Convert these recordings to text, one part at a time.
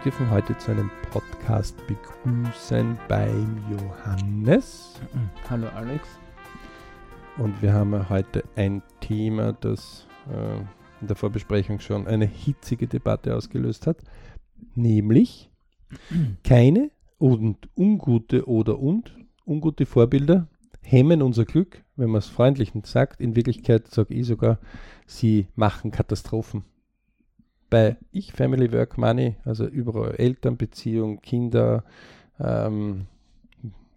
Wir dürfen heute zu einem Podcast begrüßen beim Johannes. Hallo Alex. Und wir haben heute ein Thema, das äh, in der Vorbesprechung schon eine hitzige Debatte ausgelöst hat, nämlich keine und ungute oder und ungute Vorbilder hemmen unser Glück, wenn man es freundlich sagt. In Wirklichkeit sage ich sogar, sie machen Katastrophen. Bei Ich, Family, Work, Money, also überall Elternbeziehung, Kinder, ähm,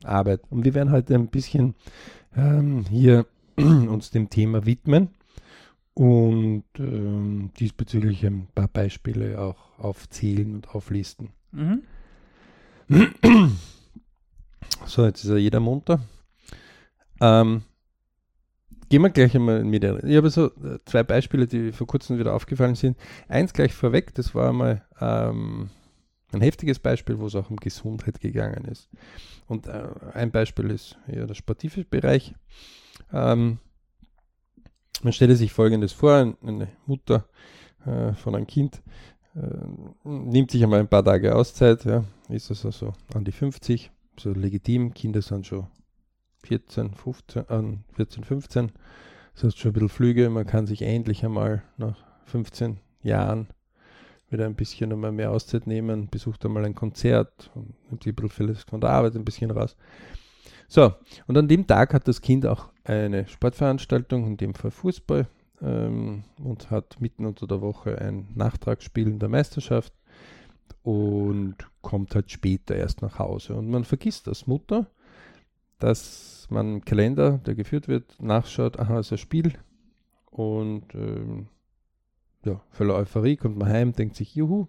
Arbeit. Und wir werden heute ein bisschen ähm, hier uns dem Thema widmen und ähm, diesbezüglich ein paar Beispiele auch aufzählen und auflisten. Mhm. So, jetzt ist ja jeder munter. Ähm, gehen wir gleich einmal mit. Ich habe so äh, zwei Beispiele, die vor kurzem wieder aufgefallen sind. Eins gleich vorweg, das war einmal ähm, ein heftiges Beispiel, wo es auch um Gesundheit gegangen ist. Und äh, ein Beispiel ist ja der sportive Bereich. Ähm, man stelle sich Folgendes vor, eine Mutter äh, von einem Kind äh, nimmt sich einmal ein paar Tage Auszeit, ja, ist also so an die 50, so legitim, Kinder sind schon 14, 15, äh, 14, 15, das heißt schon ein bisschen Flüge, man kann sich endlich einmal nach 15 Jahren wieder ein bisschen einmal mehr Auszeit nehmen, besucht einmal ein Konzert und nimmt ein bisschen von der Arbeit ein bisschen raus. So, und an dem Tag hat das Kind auch eine Sportveranstaltung, in dem Fall Fußball, ähm, und hat mitten unter der Woche ein Nachtragsspiel in der Meisterschaft und kommt halt später erst nach Hause. Und man vergisst als Mutter, dass man im Kalender, der geführt wird, nachschaut, aha, ist ein Spiel und ähm, ja, voller Euphorie kommt man heim, denkt sich, juhu,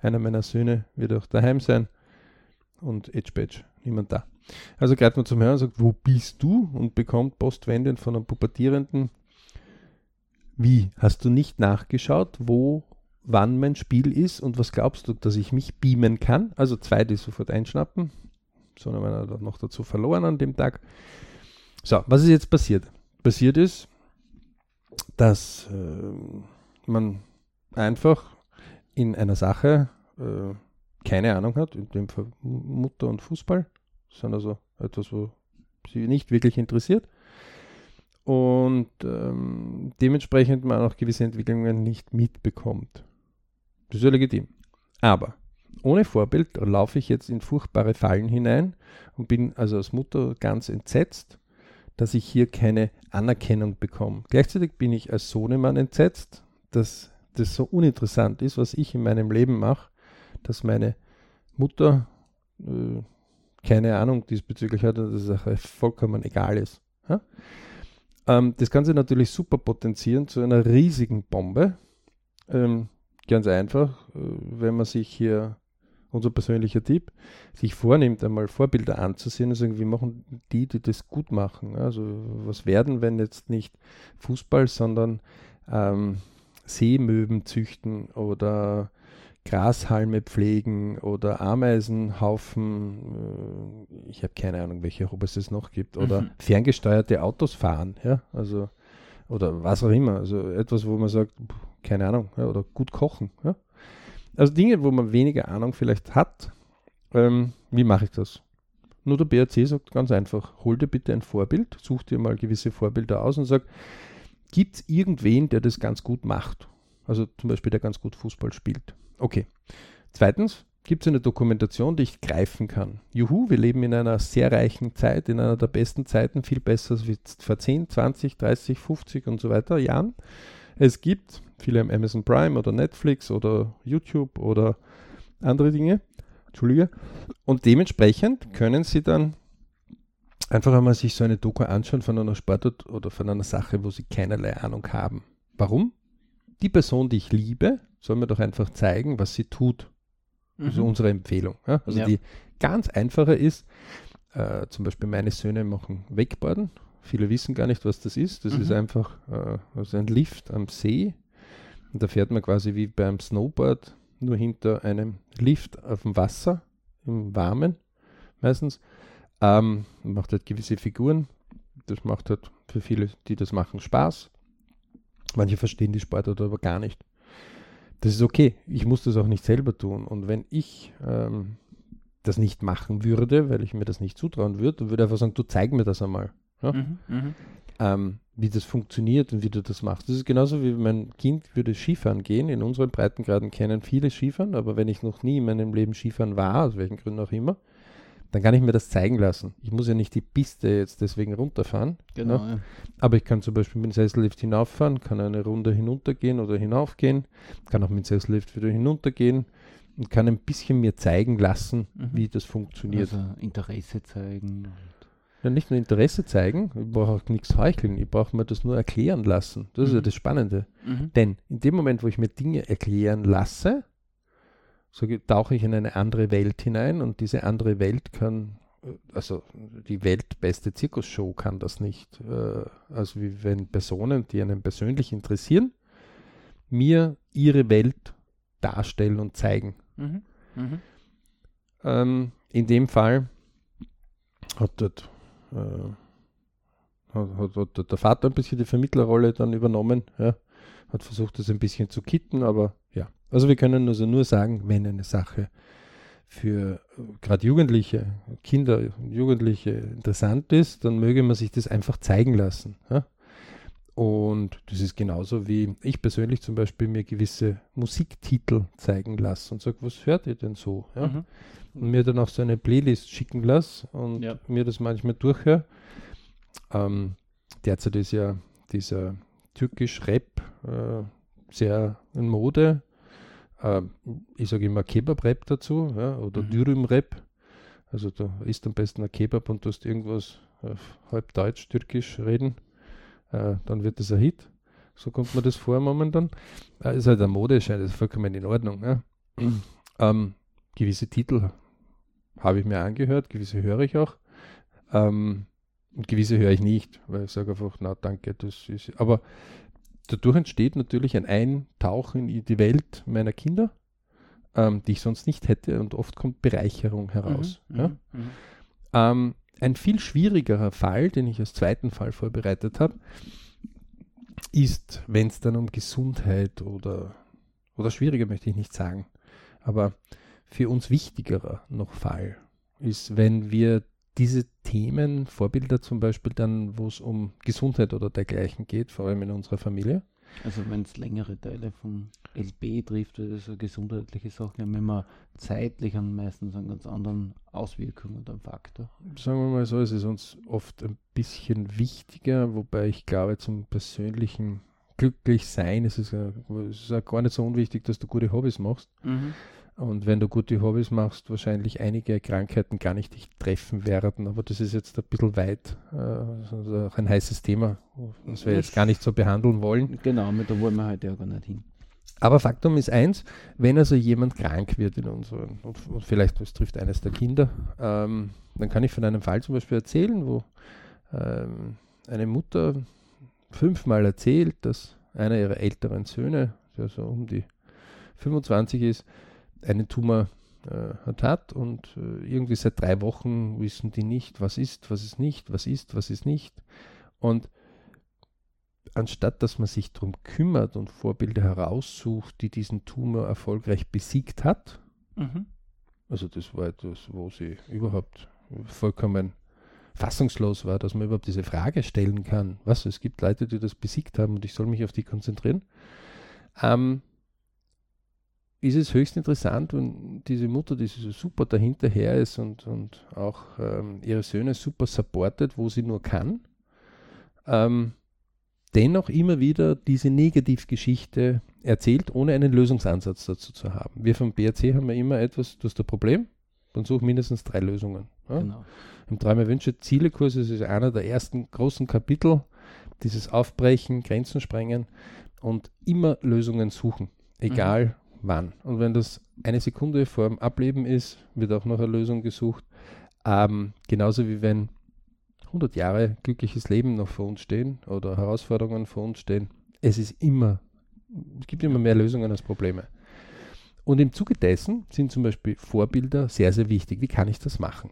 einer meiner Söhne wird auch daheim sein und Edge Badge, niemand da. Also greift man zum Hören und sagt, wo bist du? Und bekommt postwendend von einem Pubertierenden, wie, hast du nicht nachgeschaut, wo, wann mein Spiel ist und was glaubst du, dass ich mich beamen kann? Also zwei, die sofort einschnappen, sondern einer noch dazu verloren an dem Tag. So, was ist jetzt passiert? Passiert ist, dass äh, man einfach in einer Sache äh, keine Ahnung hat, in dem Fall Mutter und Fußball, sondern also etwas, wo sie nicht wirklich interessiert und ähm, dementsprechend man auch gewisse Entwicklungen nicht mitbekommt. Das ist ja legitim. Aber ohne Vorbild laufe ich jetzt in furchtbare Fallen hinein und bin also als Mutter ganz entsetzt, dass ich hier keine Anerkennung bekomme. Gleichzeitig bin ich als Sohnemann entsetzt, dass das so uninteressant ist, was ich in meinem Leben mache, dass meine Mutter äh, keine Ahnung diesbezüglich hat und dass es vollkommen egal ist. Ja? Ähm, das sich natürlich super potenzieren zu einer riesigen Bombe. Ähm, ganz einfach, äh, wenn man sich hier, unser persönlicher Tipp, sich vornimmt, einmal Vorbilder anzusehen und sagen, wie machen die, die das gut machen. Also was werden, wenn jetzt nicht Fußball, sondern ähm, Seemöben züchten oder Grashalme pflegen oder Ameisenhaufen, äh, ich habe keine Ahnung, welche Roboter es noch gibt, oder mhm. ferngesteuerte Autos fahren, ja, also oder was auch immer, also etwas, wo man sagt, keine Ahnung, ja, oder gut kochen, ja. Also Dinge, wo man weniger Ahnung vielleicht hat, ähm, wie mache ich das? Nur der BRC sagt ganz einfach, hol dir bitte ein Vorbild, such dir mal gewisse Vorbilder aus und sag, gibt es irgendwen, der das ganz gut macht? Also zum Beispiel, der ganz gut Fußball spielt. Okay. Zweitens gibt es eine Dokumentation, die ich greifen kann. Juhu, wir leben in einer sehr reichen Zeit, in einer der besten Zeiten, viel besser als vor 10, 20, 30, 50 und so weiter Jahren. Es gibt, viele haben Amazon Prime oder Netflix oder YouTube oder andere Dinge. Entschuldige. Und dementsprechend können Sie dann einfach einmal sich so eine Doku anschauen von einer Sportart oder von einer Sache, wo Sie keinerlei Ahnung haben. Warum? Die Person, die ich liebe, soll mir doch einfach zeigen, was sie tut. Mhm. Also unsere Empfehlung. Ja? Also ja. die ganz einfache ist, äh, zum Beispiel meine Söhne machen Wakeboarden. Viele wissen gar nicht, was das ist. Das mhm. ist einfach äh, also ein Lift am See. Und da fährt man quasi wie beim Snowboard nur hinter einem Lift auf dem Wasser, im Warmen meistens. Ähm, macht halt gewisse Figuren. Das macht halt für viele, die das machen, Spaß. Manche verstehen die Sportart aber gar nicht. Das ist okay. Ich muss das auch nicht selber tun. Und wenn ich ähm, das nicht machen würde, weil ich mir das nicht zutrauen würde, dann würde ich einfach sagen, du zeig mir das einmal. Ja? Mhm, mh. ähm, wie das funktioniert und wie du das machst. Das ist genauso wie mein Kind würde Skifahren gehen. In unseren Breitengraden kennen viele Skifahren, aber wenn ich noch nie in meinem Leben Skifahren war, aus welchen Gründen auch immer, dann kann ich mir das zeigen lassen. Ich muss ja nicht die Piste jetzt deswegen runterfahren. Genau. Ja. Aber ich kann zum Beispiel mit dem Sessellift hinauffahren, kann eine Runde hinuntergehen oder hinaufgehen, kann auch mit dem Sessellift wieder hinuntergehen und kann ein bisschen mir zeigen lassen, mhm. wie das funktioniert. Also Interesse zeigen. Ja, nicht nur Interesse zeigen, ich brauche auch nichts heucheln, ich brauche mir das nur erklären lassen. Das mhm. ist ja mhm. das Spannende. Mhm. Denn in dem Moment, wo ich mir Dinge erklären lasse, so tauche ich in eine andere Welt hinein und diese andere Welt kann, also die weltbeste Zirkusshow kann das nicht. Äh, also wie wenn Personen, die einen persönlich interessieren, mir ihre Welt darstellen und zeigen. Mhm. Mhm. Ähm, in dem Fall hat dort äh, hat, hat, der Vater ein bisschen die Vermittlerrolle dann übernommen, ja, hat versucht, das ein bisschen zu kitten, aber ja. Also wir können also nur sagen, wenn eine Sache für äh, gerade Jugendliche, Kinder Jugendliche interessant ist, dann möge man sich das einfach zeigen lassen. Ja? Und das ist genauso wie ich persönlich zum Beispiel mir gewisse Musiktitel zeigen lasse und sage, was hört ihr denn so? Ja? Mhm. Und mir dann auch so eine Playlist schicken lasse und ja. mir das manchmal durchhöre. Ähm, derzeit ist ja dieser türkisch Rap äh, sehr in Mode. Äh, ich sage immer Kebab-Rap dazu ja, oder mhm. Dürüm-Rap. Also da ist am besten ein Kebab und du hast irgendwas auf halb Deutsch, Türkisch reden äh, dann wird das ein Hit. So kommt mir das vor momentan. Äh, ist halt eine Modeschein, das ist vollkommen in Ordnung. Ja. Ähm, gewisse Titel habe ich mir angehört, gewisse höre ich auch. Ähm, und gewisse höre ich nicht, weil ich sage einfach, na danke, das ist. Aber dadurch entsteht natürlich ein Eintauchen in die Welt meiner Kinder, ähm, die ich sonst nicht hätte und oft kommt Bereicherung heraus. Mhm, ja? Mhm. mhm. Ähm, ein viel schwierigerer Fall, den ich als zweiten Fall vorbereitet habe, ist, wenn es dann um Gesundheit oder, oder schwieriger möchte ich nicht sagen, aber für uns wichtigerer noch Fall ist, wenn wir diese Themen, Vorbilder zum Beispiel dann, wo es um Gesundheit oder dergleichen geht, vor allem in unserer Familie, also wenn es längere Teile von LB trifft, also gesundheitliche Sachen, haben immer zeitlich und meistens einen ganz anderen Auswirkungen und einen Faktor. Sagen wir mal so, es ist uns oft ein bisschen wichtiger, wobei ich glaube, zum persönlichen Glücklichsein ist es, ja, es ist ja gar nicht so unwichtig, dass du gute Hobbys machst. Mhm. Und wenn du gute Hobbys machst, wahrscheinlich einige Krankheiten gar nicht dich treffen werden. Aber das ist jetzt ein bisschen weit, also auch ein heißes Thema, was wir jetzt gar nicht so behandeln wollen. Genau, mit da wollen wir heute ja gar nicht hin. Aber Faktum ist eins, wenn also jemand krank wird in unseren, und, und vielleicht es trifft eines der Kinder, ähm, dann kann ich von einem Fall zum Beispiel erzählen, wo ähm, eine Mutter fünfmal erzählt, dass einer ihrer älteren Söhne, der so um die 25 ist, einen Tumor äh, hat und äh, irgendwie seit drei Wochen wissen die nicht, was ist, was ist nicht, was ist, was ist nicht. Und anstatt dass man sich darum kümmert und Vorbilder heraussucht, die diesen Tumor erfolgreich besiegt hat, mhm. also das war etwas, wo sie überhaupt vollkommen fassungslos war, dass man überhaupt diese Frage stellen kann. Was, es gibt Leute, die das besiegt haben und ich soll mich auf die konzentrieren. Ähm, ist es höchst interessant, wenn diese Mutter, die so super dahinterher ist und, und auch ähm, ihre Söhne super supportet, wo sie nur kann, ähm, dennoch immer wieder diese Negativgeschichte erzählt, ohne einen Lösungsansatz dazu zu haben. Wir vom BRC haben ja immer etwas, du hast ein Problem, dann such mindestens drei Lösungen. Ja? Genau. Im Träume Wünsche Zielekurs ist es einer der ersten großen Kapitel, dieses Aufbrechen, Grenzen sprengen und immer Lösungen suchen, egal mhm wann. Und wenn das eine Sekunde vor dem Ableben ist, wird auch noch eine Lösung gesucht. Ähm, genauso wie wenn 100 Jahre glückliches Leben noch vor uns stehen oder Herausforderungen vor uns stehen. Es ist immer, es gibt immer mehr Lösungen als Probleme. Und im Zuge dessen sind zum Beispiel Vorbilder sehr, sehr wichtig. Wie kann ich das machen?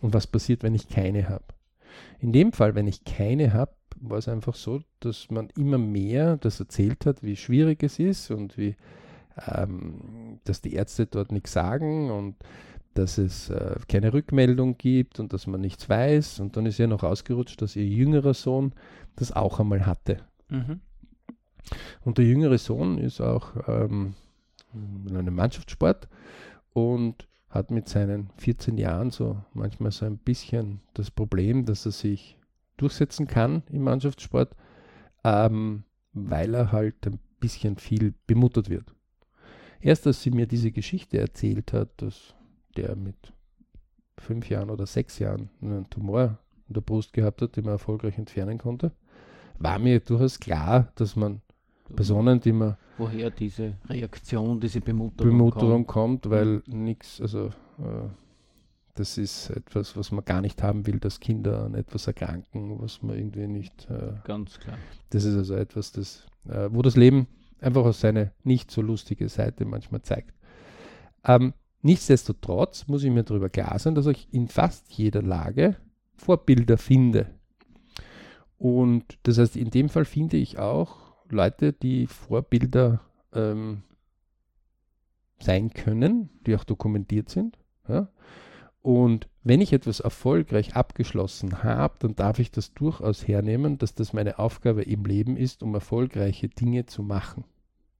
Und was passiert, wenn ich keine habe? In dem Fall, wenn ich keine habe, war es einfach so, dass man immer mehr das erzählt hat, wie schwierig es ist und wie ähm, dass die Ärzte dort nichts sagen und dass es äh, keine Rückmeldung gibt und dass man nichts weiß. Und dann ist ihr noch ausgerutscht, dass ihr jüngerer Sohn das auch einmal hatte. Mhm. Und der jüngere Sohn ist auch ähm, in einem Mannschaftssport und hat mit seinen 14 Jahren so manchmal so ein bisschen das Problem, dass er sich durchsetzen kann im Mannschaftssport, ähm, weil er halt ein bisschen viel bemuttert wird. Erst als sie mir diese Geschichte erzählt hat, dass der mit fünf Jahren oder sechs Jahren einen Tumor in der Brust gehabt hat, den man erfolgreich entfernen konnte, war mir durchaus klar, dass man Personen, die man. Woher diese Reaktion, diese Bemutterung, Bemutterung kommt. kommt weil mhm. nichts, also äh, das ist etwas, was man gar nicht haben will, dass Kinder an etwas erkranken, was man irgendwie nicht. Äh, Ganz klar. Das ist also etwas, das, äh, wo das Leben einfach aus seine nicht so lustige Seite manchmal zeigt. Ähm, nichtsdestotrotz muss ich mir darüber klar sein, dass ich in fast jeder Lage Vorbilder finde. Und das heißt, in dem Fall finde ich auch Leute, die Vorbilder ähm, sein können, die auch dokumentiert sind. Ja? Und wenn ich etwas erfolgreich abgeschlossen habe, dann darf ich das durchaus hernehmen, dass das meine Aufgabe im Leben ist, um erfolgreiche Dinge zu machen.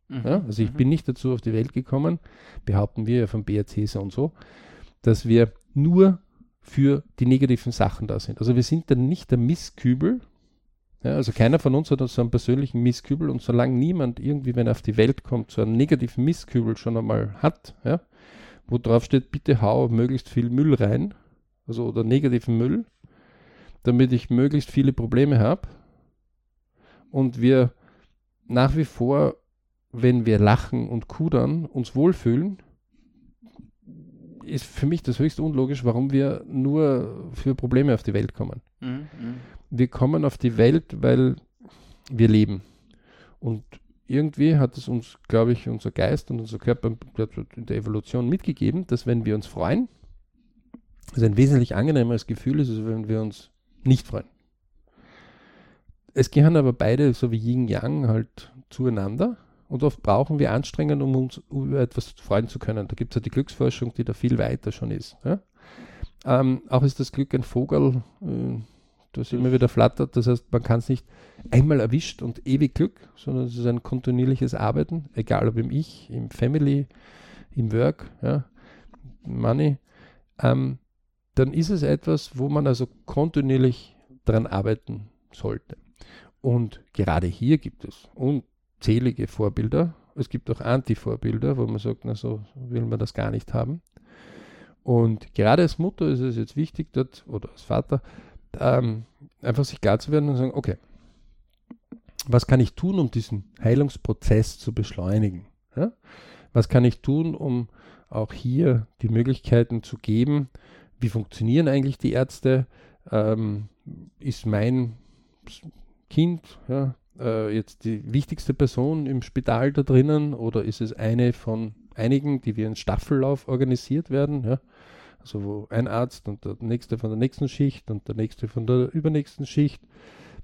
Mhm. Ja? Also ich mhm. bin nicht dazu auf die Welt gekommen, behaupten wir ja vom BRC so und so, dass wir nur für die negativen Sachen da sind. Also wir sind dann nicht der Misskübel, ja, also keiner von uns hat so einen persönlichen Misskübel und solange niemand irgendwie, wenn er auf die Welt kommt, so einen negativen Misskübel schon einmal hat, ja, wo drauf steht, bitte hau möglichst viel Müll rein, also oder negativen Müll, damit ich möglichst viele Probleme habe und wir nach wie vor, wenn wir lachen und kudern, uns wohlfühlen, ist für mich das höchst unlogisch, warum wir nur für Probleme auf die Welt kommen. Mhm, mhm wir kommen auf die Welt, weil wir leben. Und irgendwie hat es uns, glaube ich, unser Geist und unser Körper in der Evolution mitgegeben, dass wenn wir uns freuen, es ein wesentlich angenehmeres Gefühl ist, als wenn wir uns nicht freuen. Es gehören aber beide, so wie Yin Yang, halt zueinander. Und oft brauchen wir Anstrengungen, um uns über etwas freuen zu können. Da gibt es ja die Glücksforschung, die da viel weiter schon ist. Ja? Ähm, auch ist das Glück ein Vogel, äh, das immer wieder flattert. Das heißt, man kann es nicht einmal erwischt und ewig Glück, sondern es ist ein kontinuierliches Arbeiten, egal ob im Ich, im Family, im Work, ja, Money. Ähm, dann ist es etwas, wo man also kontinuierlich daran arbeiten sollte. Und gerade hier gibt es unzählige Vorbilder. Es gibt auch Anti-Vorbilder, wo man sagt, na so will man das gar nicht haben. Und gerade als Mutter ist es jetzt wichtig, dort, oder als Vater, ähm, einfach sich klar zu werden und sagen, okay, was kann ich tun, um diesen Heilungsprozess zu beschleunigen? Ja? Was kann ich tun, um auch hier die Möglichkeiten zu geben, wie funktionieren eigentlich die Ärzte? Ähm, ist mein Kind ja, äh, jetzt die wichtigste Person im Spital da drinnen oder ist es eine von einigen, die wie ein Staffellauf organisiert werden? Ja? Also wo ein Arzt und der nächste von der nächsten Schicht und der nächste von der übernächsten Schicht.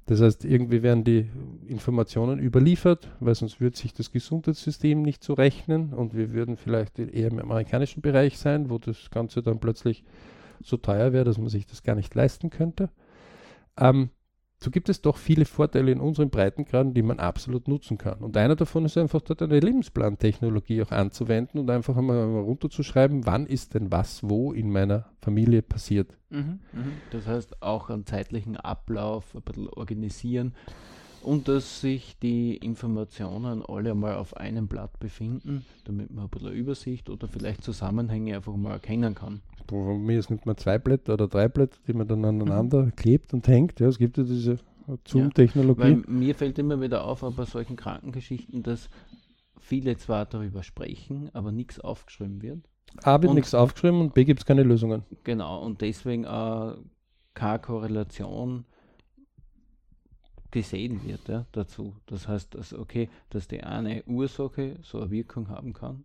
Das heißt, irgendwie werden die Informationen überliefert, weil sonst würde sich das Gesundheitssystem nicht so rechnen und wir würden vielleicht eher im amerikanischen Bereich sein, wo das Ganze dann plötzlich so teuer wäre, dass man sich das gar nicht leisten könnte. Ähm, so gibt es doch viele Vorteile in unseren Breitengraden, die man absolut nutzen kann. Und einer davon ist einfach dort eine Lebensplantechnologie auch anzuwenden und einfach einmal runterzuschreiben, wann ist denn was wo in meiner Familie passiert. Mhm, mhm. Das heißt, auch einen zeitlichen Ablauf ein bisschen organisieren und dass sich die Informationen alle einmal auf einem Blatt befinden, damit man ein bisschen Übersicht oder vielleicht Zusammenhänge einfach mal erkennen kann. Von mir ist nimmt man zwei Blätter oder drei Blätter, die man dann aneinander mhm. klebt und hängt. Ja, es gibt ja diese Zoom-Technologie. Ja, mir fällt immer wieder auf, bei solchen Krankengeschichten, dass viele zwar darüber sprechen, aber nichts aufgeschrieben wird. A wird nichts aufgeschrieben und B gibt es keine Lösungen. Genau, und deswegen äh, keine Korrelation gesehen wird ja, dazu. Das heißt, dass, okay, dass die eine Ursache so eine Wirkung haben kann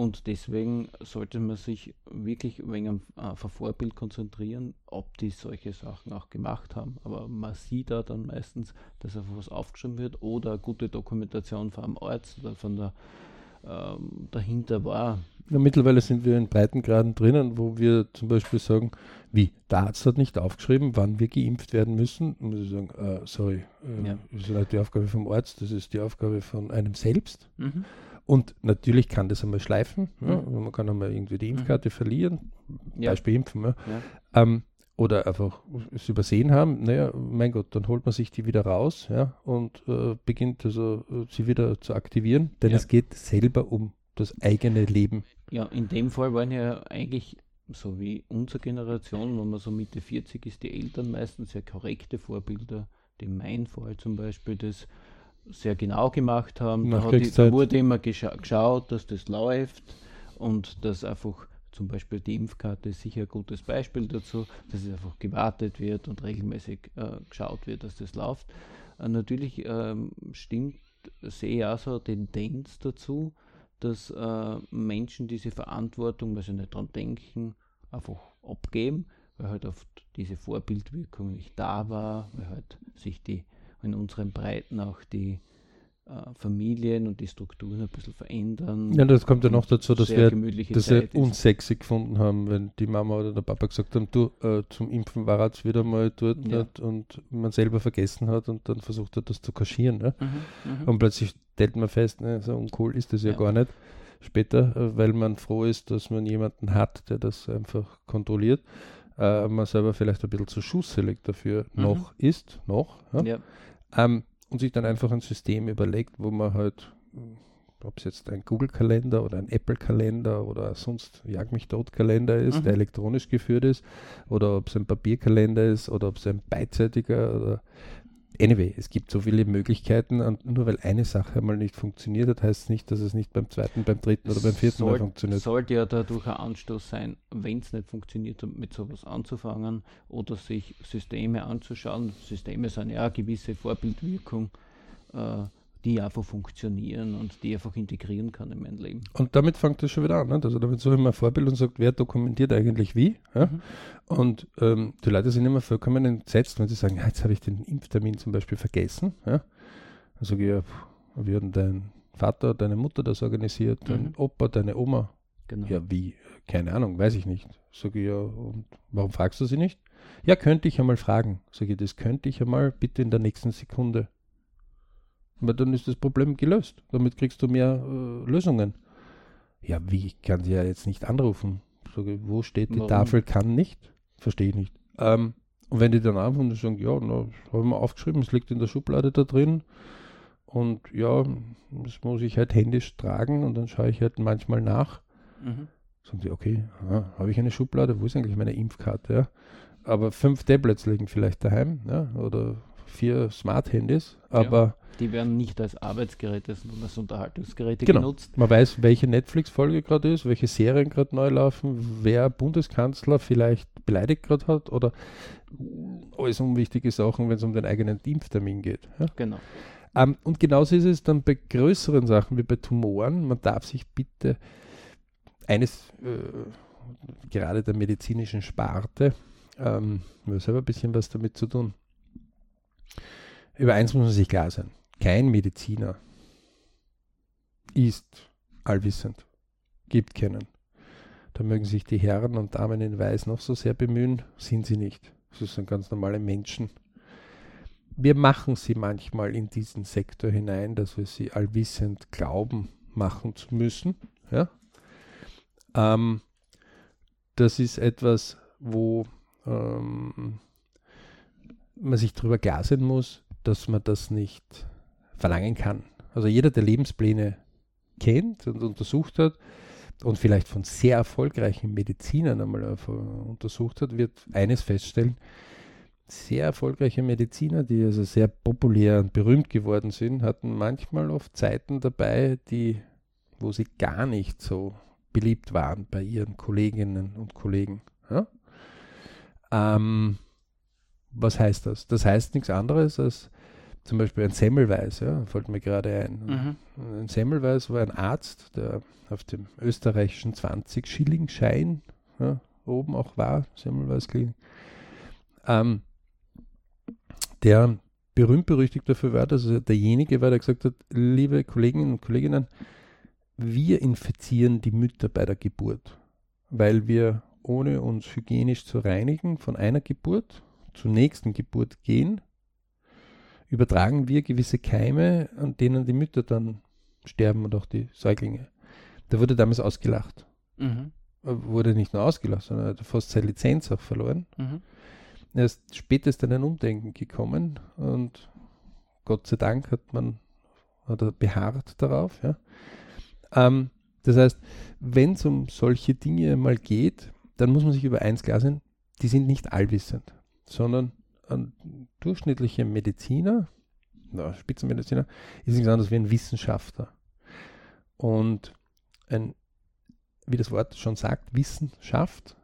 und deswegen sollte man sich wirklich wegen einem äh, Vorbild konzentrieren, ob die solche Sachen auch gemacht haben. Aber man sieht da dann meistens, dass einfach was aufgeschrieben wird oder eine gute Dokumentation von einem Arzt oder von der ähm, dahinter war. Ja, mittlerweile sind wir in Breitengraden drinnen, wo wir zum Beispiel sagen, wie, der Arzt hat nicht aufgeschrieben, wann wir geimpft werden müssen. Muss ich sagen, äh, sorry, äh, Ja. das ist nicht die Aufgabe vom Arzt, das ist die Aufgabe von einem selbst. Mhm. Und natürlich kann das einmal schleifen. Ja? Mhm. Man kann einmal irgendwie die Impfkarte verlieren, Ja. Beispiel Impfen. Ja? Ähm, oder einfach es übersehen haben. Naja, mein Gott, dann holt man sich die wieder raus ja? und äh, beginnt also äh, sie wieder zu aktivieren, denn es geht selber um das eigene Leben. Ja, in dem Fall waren ja eigentlich so wie unsere Generation, wenn man so Mitte 40 ist, die Eltern meistens sehr korrekte Vorbilder, die mein Fall zum Beispiel, das sehr genau gemacht haben. Da, hat die, da wurde immer gescha geschaut, dass das läuft und dass einfach zum Beispiel die Impfkarte ist sicher ein gutes Beispiel dazu, dass es einfach gewartet wird und regelmäßig äh, geschaut wird, dass das läuft. Äh, natürlich ähm, stimmt, sehe ich auch so eine Tendenz dazu, dass äh, Menschen diese Verantwortung, weil sie nicht dran denken, einfach abgeben, weil halt oft diese Vorbildwirkung nicht da war, weil halt sich die in unseren Breiten auch die äh, Familien und die Strukturen ein bisschen verändern. Ja, das kommt ja noch dazu, dass wir gemütliche das wir Zeit ist. unsexy gefunden haben, wenn die Mama oder der Papa gesagt haben, du, äh, zum Impfen war es wieder mal dort Ja. nicht und man selber vergessen hat und dann versucht hat, das zu kaschieren. Ne? Mhm, mhm. Und plötzlich stellt man fest, ne, so uncool ist das ja, Ja. gar nicht später, äh, weil man froh ist, dass man jemanden hat, der das einfach kontrolliert. Äh, man selber vielleicht ein bisschen zu schusselig dafür Mhm. noch ist, noch. Ja? ja. Ähm, und sich dann einfach ein System überlegt, wo man halt, ob es jetzt ein Google-Kalender oder ein Apple-Kalender oder sonst Jag mich tot-Kalender ist, Mhm. der elektronisch geführt ist, oder ob es ein Papierkalender ist oder ob es ein beidseitiger oder Anyway, es gibt so viele Möglichkeiten und nur weil eine Sache einmal nicht funktioniert hat, heißt es nicht, dass es nicht beim zweiten, beim dritten oder beim vierten Mal Soll- funktioniert. Sollte ja dadurch ein Anstoß sein, wenn es nicht funktioniert, mit sowas anzufangen oder sich Systeme anzuschauen. Systeme sind ja eine gewisse Vorbildwirkung, äh, die einfach funktionieren und die einfach integrieren kann in mein Leben. Und damit fängt das schon wieder an. Ne? Also damit suche ich mir ein Vorbild und sagt, wer dokumentiert eigentlich wie. Ja? Mhm. Und ähm, die Leute sind immer vollkommen entsetzt, wenn sie sagen, ja, jetzt habe ich den Impftermin zum Beispiel vergessen. Ja? Dann sage ich, ja, wie hat denn dein Vater, deine Mutter das organisiert, dein Mhm. Opa, deine Oma? Genau. Ja, wie? Keine Ahnung, weiß ich nicht. Sage ich, ja, und warum fragst du sie nicht? Ja, könnte ich einmal fragen. Sage ich, das könnte ich einmal bitte in der nächsten Sekunde. Weil dann ist das Problem gelöst. Damit kriegst du mehr äh, Lösungen. Ja, wie? Ich kann sie ja jetzt nicht anrufen. Ich, wo steht die Warum? Tafel kann nicht? Verstehe ich nicht. Ähm, und wenn die dann anrufen und sagen, ja, na, das habe ich mir aufgeschrieben, es liegt in der Schublade da drin. Und ja, das muss ich halt händisch tragen und dann schaue ich halt manchmal nach. Mhm. Sagen die, okay, aha, habe ich eine Schublade? Wo ist eigentlich meine Impfkarte? Ja? Aber fünf Tablets liegen vielleicht daheim ja? oder vier Smart-Handys, aber Die werden nicht als Arbeitsgeräte, sondern als Unterhaltungsgeräte Genau. genutzt. man weiß, welche Netflix-Folge gerade ist, welche Serien gerade neu laufen, wer Bundeskanzler vielleicht beleidigt gerade hat oder alles unwichtige Sachen, wenn es um den eigenen Impftermin geht. Ja? Genau. Ähm, und genauso ist es dann bei größeren Sachen wie bei Tumoren. Man darf sich bitte eines, äh, gerade der medizinischen Sparte, ähm, ich habe selber ein bisschen was damit zu tun. Über eins muss man sich klar sein. Kein Mediziner ist allwissend. Gibt keinen. Da mögen sich die Herren und Damen in Weiß noch so sehr bemühen, sind sie nicht. Das sind ganz normale Menschen wir machen sie manchmal in diesen Sektor hinein, dass wir sie allwissend glauben machen zu müssen. Ja? Ähm, das ist etwas, wo ähm, man sich darüber klar sein muss, dass man das nicht verlangen kann. Also jeder, der Lebenspläne kennt und untersucht hat und vielleicht von sehr erfolgreichen Medizinern einmal äh, untersucht hat, wird eines feststellen, sehr erfolgreiche Mediziner, die also sehr populär und berühmt geworden sind, hatten manchmal oft Zeiten dabei, die, wo sie gar nicht so beliebt waren bei ihren Kolleginnen und Kollegen. Ja? Ähm, was heißt das? Das heißt nichts anderes als zum Beispiel ein Semmelweis, ja, fällt mir gerade ein. Mhm. Ein Semmelweis war ein Arzt, der auf dem österreichischen 20-Schilling-Schein ja, oben auch war, Semmelweis Klinik. Ähm, der berühmt berüchtigt dafür war, dass er derjenige war, der gesagt hat, liebe Kolleginnen und Kolleginnen, wir infizieren die Mütter bei der Geburt, weil wir ohne uns hygienisch zu reinigen von einer Geburt zur nächsten Geburt gehen, übertragen wir gewisse Keime, an denen die Mütter dann sterben und auch die Säuglinge. Der wurde damals ausgelacht. Mhm. Wurde nicht nur ausgelacht, sondern hat fast seine Lizenz auch verloren. Mhm. Er ist spätestens ein Umdenken gekommen und Gott sei Dank hat man hat er beharrt darauf. Ja. Ähm, das heißt, wenn es um solche Dinge mal geht, dann muss man sich über eins klar sein, die sind nicht allwissend, sondern ein durchschnittlicher Mediziner, na, Spitzenmediziner, ist nichts anderes wie ein Wissenschaftler. Und ein, wie das Wort schon sagt, Wissenschaft,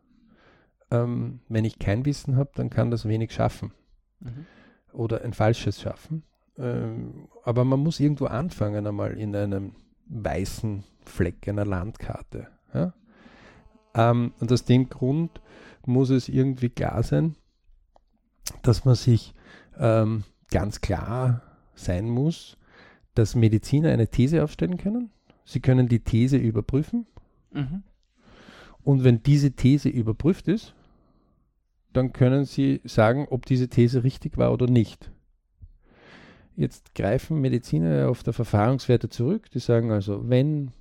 ähm, wenn ich kein Wissen habe, dann kann das wenig schaffen. Mhm. Oder ein falsches schaffen. Ähm, aber man muss irgendwo anfangen, einmal in einem weißen Fleck einer Landkarte. Ja? Ähm, und aus dem Grund muss es irgendwie klar sein, dass man sich ähm, ganz klar sein muss, dass Mediziner eine These aufstellen können. Sie können die These überprüfen. Mhm. Und wenn diese These überprüft ist, dann können Sie sagen, ob diese These richtig war oder nicht. Jetzt greifen Mediziner auf der Verfahrenswerte zurück. Die sagen also, wenn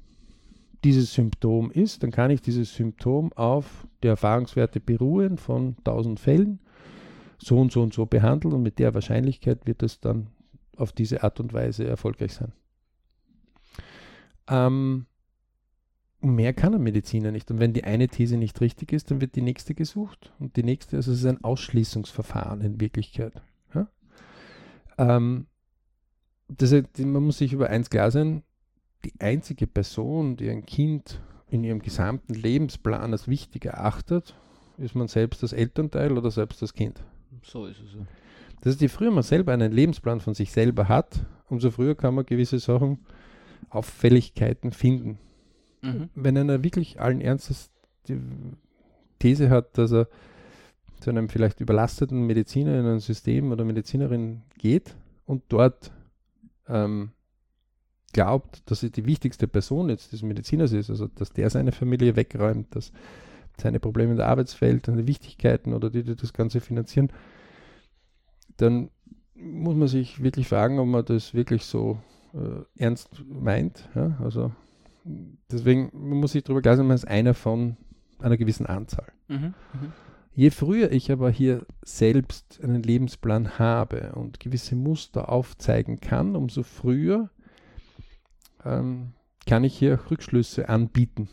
dieses Symptom ist, dann kann ich dieses Symptom auf die Erfahrungswerte beruhen von 1000 Fällen so und so und so behandeln und mit der Wahrscheinlichkeit wird es dann auf diese Art und Weise erfolgreich sein. Ähm, mehr kann ein Mediziner nicht. Und wenn die eine These nicht richtig ist, dann wird die nächste gesucht und die nächste, also es ist ein Ausschließungsverfahren in Wirklichkeit. Ja? Ähm, das, man muss sich über eins klar sein, die einzige Person, die ein Kind in ihrem gesamten Lebensplan als wichtig erachtet, ist man selbst das Elternteil oder selbst das Kind. So ist es ja. Das heißt, je früher man selber einen Lebensplan von sich selber hat, umso früher kann man gewisse Sachen, Auffälligkeiten finden. Mhm. Wenn einer wirklich allen Ernstes die These hat, dass er zu einem vielleicht überlasteten Mediziner in ein System oder Medizinerin geht und dort ähm, glaubt, dass er die wichtigste Person jetzt des Mediziners ist, also dass der seine Familie wegräumt, dass seine Probleme in der Arbeitswelt, seine Wichtigkeiten oder die, die das Ganze finanzieren, dann muss man sich wirklich fragen, ob man das wirklich so äh, ernst meint. Ja? Also deswegen man muss sich darüber klar sein, man ist einer von einer gewissen Anzahl. Mhm. Mhm. Je früher ich aber hier selbst einen Lebensplan habe und gewisse Muster aufzeigen kann, umso früher ähm, kann ich hier Rückschlüsse anbieten.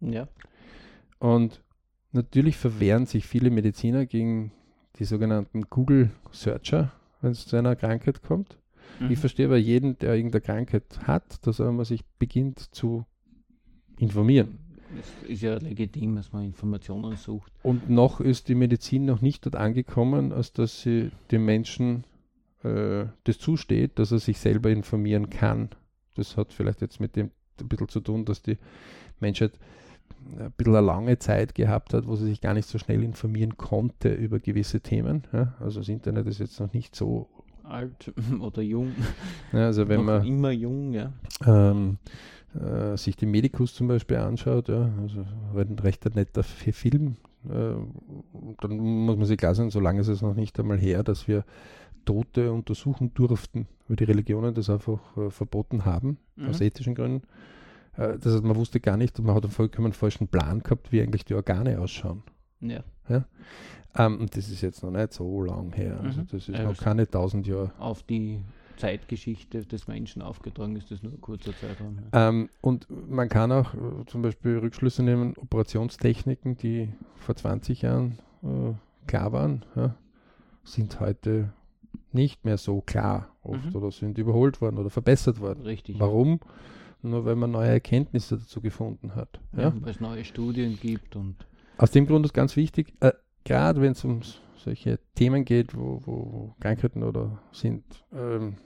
Ja. Und natürlich verwehren sich viele Mediziner gegen die sogenannten Google Searcher, wenn es zu einer Krankheit kommt. Mhm. Ich verstehe aber jeden, der irgendeine Krankheit hat, dass er mal sich beginnt zu informieren. Es ist ja legitim, dass man Informationen sucht. Und noch ist die Medizin noch nicht dort angekommen, als dass sie dem Menschen äh, das zusteht, dass er sich selber informieren kann. Das hat vielleicht jetzt mit dem ein bisschen zu tun, dass die Menschheit ein bisschen eine lange Zeit gehabt hat, wo sie sich gar nicht so schnell informieren konnte über gewisse Themen. Ja? Also das Internet ist jetzt noch nicht so Alt oder jung. Ja, also wenn man immer jung, ja. ähm, äh, sich die Medikus zum Beispiel anschaut, ja, also ein recht netter Film, äh, dann muss man sich klar sein, solange ist es noch nicht einmal her, dass wir Tote untersuchen durften, weil die Religionen das einfach äh, verboten haben, Mhm. aus ethischen Gründen. Äh, das heißt, man wusste gar nicht, man hat einen vollkommen falschen Plan gehabt, wie eigentlich die Organe ausschauen. Ja. Ähm, und das ist jetzt noch nicht so lang her. Also Mhm. das ist Ja, noch keine tausend Jahre. Auf die Zeitgeschichte des Menschen aufgetragen ist das nur ein kurzer Zeitraum. Ja. Ähm, und man kann auch äh, zum Beispiel Rückschlüsse nehmen, Operationstechniken, die vor 20 Jahren äh, klar waren, ja, sind heute nicht mehr so klar oft Mhm. oder sind überholt worden oder verbessert worden. Richtig. Warum? Nur weil man neue Erkenntnisse dazu gefunden hat. Ja? Ja, Weil es neue Studien gibt und Aus dem Grund ist ganz wichtig, äh, gerade wenn es um solche Themen geht, wo, wo, wo Krankheiten oder sind, ähm,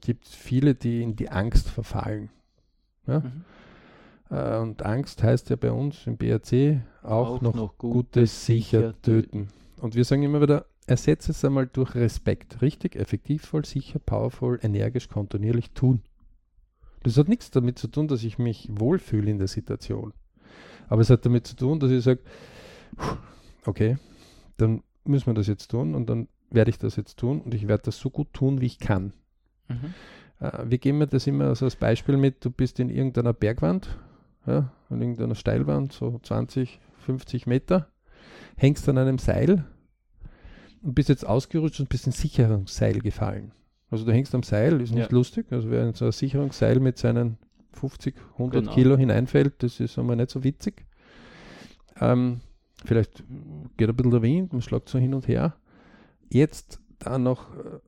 gibt es viele, die in die Angst verfallen. mhm. Äh, und Angst heißt ja bei uns im BRC auch, noch, Gutes sicher töten. Und wir sagen immer wieder, ersetze es einmal durch Respekt. Richtig, effektivvoll, sicher, powerful, energisch, kontinuierlich tun. Das hat nichts damit zu tun, dass ich mich wohlfühle in der Situation. Aber es hat damit zu tun, dass ich sage, okay, dann müssen wir das jetzt tun und dann werde ich das jetzt tun und ich werde das so gut tun, wie ich kann. Mhm. Äh, wir geben mir das immer so als Beispiel mit, du bist in irgendeiner Bergwand, ja, in irgendeiner Steilwand, so 20, 50 Meter, hängst an einem Seil und bist jetzt ausgerutscht und bist ins Sicherungsseil gefallen. Also du hängst am Seil, ist nicht ja. lustig. Also wer in so ein Sicherungsseil mit seinen 50, 100 genau. Kilo hineinfällt, das ist einmal nicht so witzig. Ähm, vielleicht geht ein bisschen der Wind, man schlägt so hin und her. Jetzt da noch äh,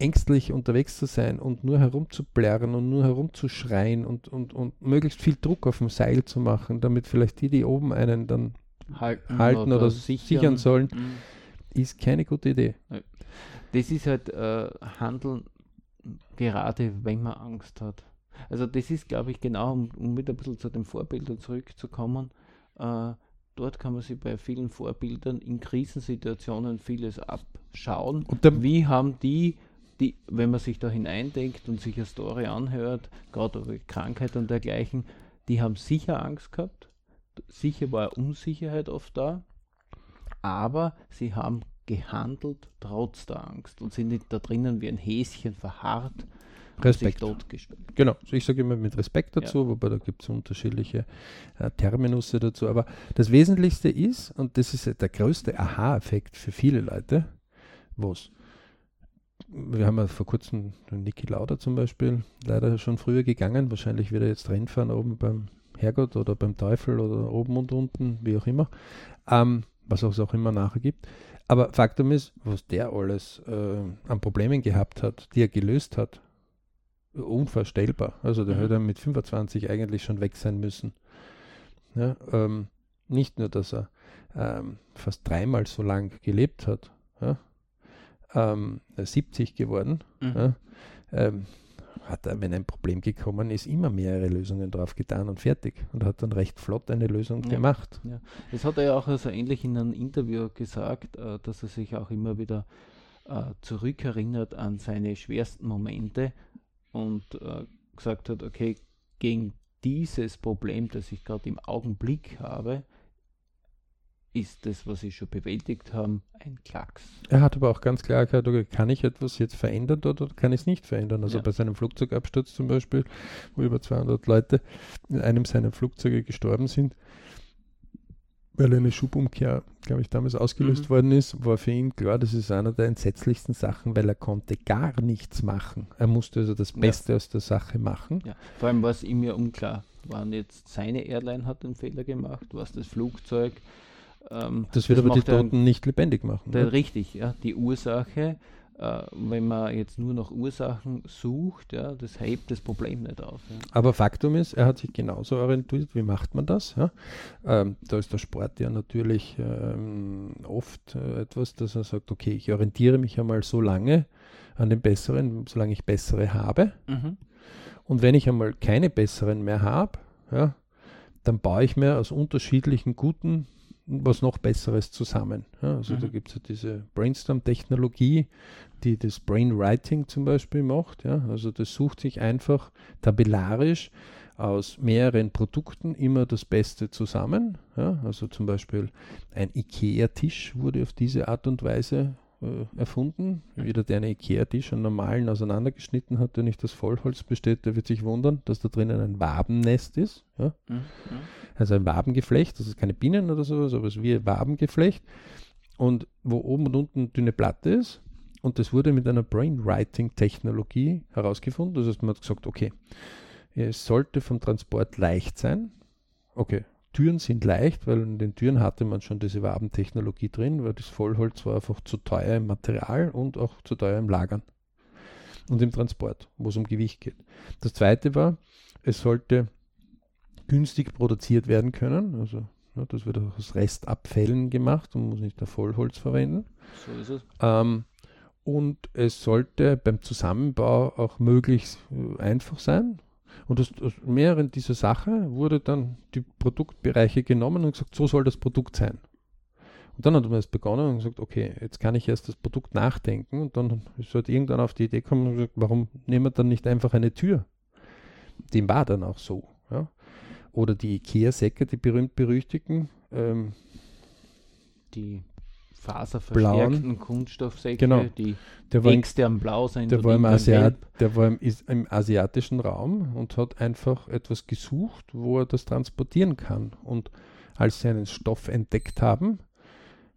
ängstlich unterwegs zu sein und nur herumzublärren und nur herumzuschreien und, und, und möglichst viel Druck auf dem Seil zu machen, damit vielleicht die, die oben einen dann halten, halten oder, oder sichern, sichern sollen, mhm. ist keine gute Idee. Das ist halt äh, Handeln gerade, wenn man Angst hat. Also das ist, glaube ich, genau, um, um mit ein bisschen zu den Vorbildern zurückzukommen, äh, dort kann man sich bei vielen Vorbildern in Krisensituationen vieles abschauen. Wie haben die die, wenn man sich da hineindenkt und sich eine Story anhört, gerade über Krankheit und dergleichen, die haben sicher Angst gehabt, sicher war Unsicherheit oft da, aber sie haben gehandelt trotz der Angst und sind nicht da drinnen wie ein Häschen verharrt. Respekt. Genau, ich sage immer mit Respekt dazu, ja. wobei da gibt es unterschiedliche äh, Terminus dazu. Aber das Wesentlichste ist, und das ist der größte Aha-Effekt für viele Leute, was wir haben ja vor kurzem Niki Lauda zum Beispiel leider schon früher gegangen. Wahrscheinlich wird er jetzt Rennfahren oben beim Herrgott oder beim Teufel oder oben und unten, wie auch immer. Ähm, was es auch immer nachher gibt. Aber Faktum ist, was der alles äh, an Problemen gehabt hat, die er gelöst hat, unvorstellbar. Also der mhm. hätte mit 25 eigentlich schon weg sein müssen. Ja, ähm, nicht nur, dass er ähm, fast dreimal so lang gelebt hat, ja, ähm, 70 geworden. Mhm. Ja, ähm, hat er, wenn ein Problem gekommen ist, immer mehrere Lösungen drauf getan und fertig und hat dann recht flott eine Lösung ja, gemacht. Ja. Das hat er ja auch also ähnlich in einem Interview gesagt, äh, dass er sich auch immer wieder äh, zurückerinnert an seine schwersten Momente und äh, gesagt hat, okay, gegen dieses Problem, das ich gerade im Augenblick habe, ist das, was sie schon bewältigt haben, ein Klacks. Er hat aber auch ganz klar gesagt, okay, kann ich etwas jetzt verändern oder kann ich es nicht verändern? Also ja. bei seinem Flugzeugabsturz zum Beispiel, wo über 200 Leute in einem seiner Flugzeuge gestorben sind, weil eine Schubumkehr, glaube ich, damals ausgelöst mhm. worden ist, war für ihn klar, das ist einer der entsetzlichsten Sachen, weil er konnte gar nichts machen. Er musste also das Beste ja. aus der Sache machen. Ja. Vor allem war es ihm ja unklar, waren jetzt seine Airline hat den Fehler gemacht, war es das Flugzeug, ähm, das wird das aber die Toten ein, nicht lebendig machen. Der, ne? richtig, ja. Die Ursache, äh, wenn man jetzt nur nach Ursachen sucht, ja, das hebt das Problem nicht auf. Ja. Aber Faktum ist, er hat sich genauso orientiert, wie macht man das? Ja? Ähm, da ist der Sport ja natürlich ähm, oft äh, etwas, dass er sagt, okay, ich orientiere mich einmal so lange an den Besseren, solange ich bessere habe. Mhm. Und wenn ich einmal keine besseren mehr habe, ja, dann baue ich mir aus unterschiedlichen guten was noch Besseres zusammen. Ja, also mhm. da gibt es ja diese Brainstorm-Technologie, die das Brainwriting zum Beispiel macht. Ja, also das sucht sich einfach tabellarisch aus mehreren Produkten immer das Beste zusammen. Ja, also zum Beispiel ein IKEA-Tisch wurde auf diese Art und Weise äh, erfunden. Jeder, der einen Ikea-Tisch, einen normalen auseinandergeschnitten hat, der nicht aus Vollholz besteht, der wird sich wundern, dass da drinnen ein Wabennest ist. Ja? Mhm. Also ein Wabengeflecht, das ist keine Bienen oder sowas, aber es ist wie ein Wabengeflecht. Und wo oben und unten eine dünne Platte ist. Und das wurde mit einer Brainwriting-Technologie herausgefunden. Das heißt, man hat gesagt, okay, es sollte vom Transport leicht sein. Okay, Türen sind leicht, weil in den Türen hatte man schon diese Wabentechnologie drin, weil das Vollholz war einfach zu teuer im Material und auch zu teuer im Lagern und im Transport, wo es um Gewicht geht. Das zweite war, es sollte günstig produziert werden können, also ja, das wird auch aus Restabfällen gemacht und muss nicht der Vollholz verwenden. So ist es. Ähm, und es sollte beim Zusammenbau auch möglichst äh, einfach sein, und aus, aus mehreren dieser Sachen wurde dann die Produktbereiche genommen und gesagt, so soll das Produkt sein. Und dann hat man es begonnen und gesagt, okay, jetzt kann ich erst das Produkt nachdenken. Und dann ist halt irgendwann auf die Idee gekommen und gesagt, warum nehmen wir dann nicht einfach eine Tür? dem war dann auch so. Ja? Oder die Ikea-Säcke, die berühmt-berüchtigten. Ähm, die faserverstärkten Kunststoffsäcke, genau. die der war, extern blau sind. der war, im, Asiat, der war im, im asiatischen Raum und hat einfach etwas gesucht, wo er das transportieren kann. Und als sie einen Stoff entdeckt haben,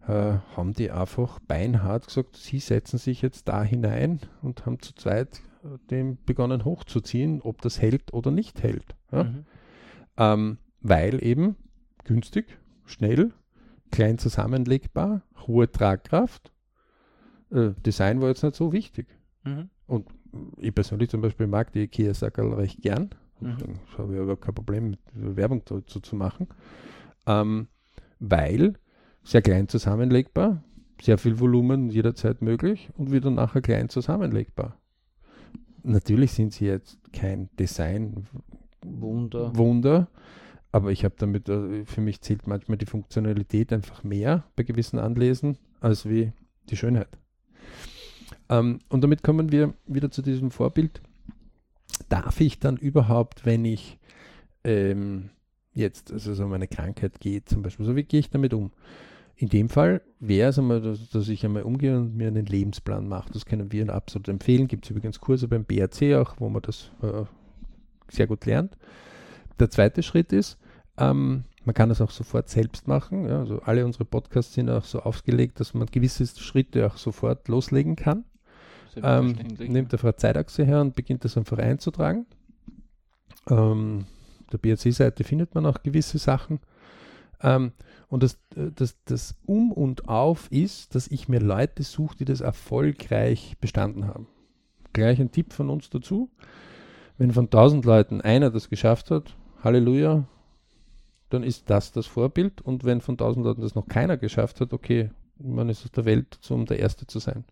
äh, haben die einfach beinhart gesagt, sie setzen sich jetzt da hinein und haben zu zweit äh, dem begonnen hochzuziehen, ob das hält oder nicht hält. Ja? Mhm. Ähm, weil eben günstig, schnell, klein zusammenlegbar, hohe Tragkraft. Äh, Design war jetzt nicht so wichtig. Mhm. Ich persönlich zum Beispiel mag die IKEA-Sackerl recht gern. Mhm. Ich habe ja überhaupt kein Problem mit Werbung dazu zu machen. Ähm, weil sehr klein zusammenlegbar, sehr viel Volumen jederzeit möglich und wieder nachher klein zusammenlegbar. Natürlich sind sie jetzt kein Design Wunder. Wunder, aber ich habe damit, äh, für mich zählt manchmal die Funktionalität einfach mehr bei gewissen Anlesen als wie die Schönheit. Ähm, und damit kommen wir wieder zu diesem Vorbild. Darf ich dann überhaupt, wenn ich ähm, jetzt, also so um eine Krankheit geht, zum Beispiel, so wie gehe ich damit um? In dem Fall wäre es einmal, dass, dass ich einmal umgehe und mir einen Lebensplan mache. Das können wir absolut empfehlen. Gibt es übrigens Kurse beim BRC auch, wo man das äh, sehr gut lernt. Der zweite Schritt ist, ähm, man kann das auch sofort selbst machen. Ja, also alle unsere Podcasts sind auch so aufgelegt, dass man gewisse Schritte auch sofort loslegen kann. Ähm, nimmt einfach eine Zeitachse her und beginnt das einfach einzutragen. Ähm, der BRC-Seite findet man auch gewisse Sachen. Ähm, und das, äh, das, das Um und Auf ist, dass ich mir Leute suche, die das erfolgreich bestanden haben. Gleich ein Tipp von uns dazu. Wenn von 1000 Leuten einer das geschafft hat, Halleluja, dann ist das das Vorbild. Und wenn von 1000 Leuten das noch keiner geschafft hat, okay, man ist aus der Welt, um der Erste zu sein.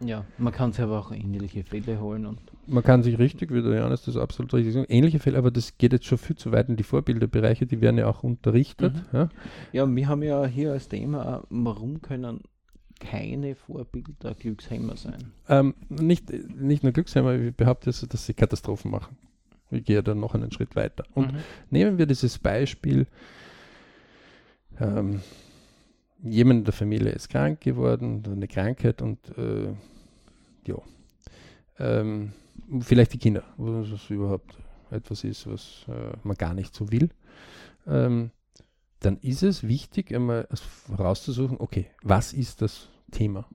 ja, man kann sich aber auch ähnliche Fälle holen und Man kann sich richtig, wie der Johannes das absolut richtig sagt, ähnliche Fälle, aber das geht jetzt schon viel zu weit in die Vorbilderbereiche, die werden ja auch unterrichtet. Mhm. Ja? Ja, wir haben ja hier als Thema, warum können keine Vorbilder Glücksheimer sein? Ähm, nicht, nicht nur Glücksheimer, ich behaupte, dass sie Katastrophen machen. Ich gehe dann noch einen Schritt weiter. Und Mhm. nehmen wir dieses Beispiel, ähm, jemand in der Familie ist krank geworden, eine Krankheit und äh, ja, ähm, vielleicht die Kinder, wo das überhaupt etwas ist, was äh, man gar nicht so will, ähm, dann ist es wichtig, einmal herauszusuchen, okay, was ist das Thema?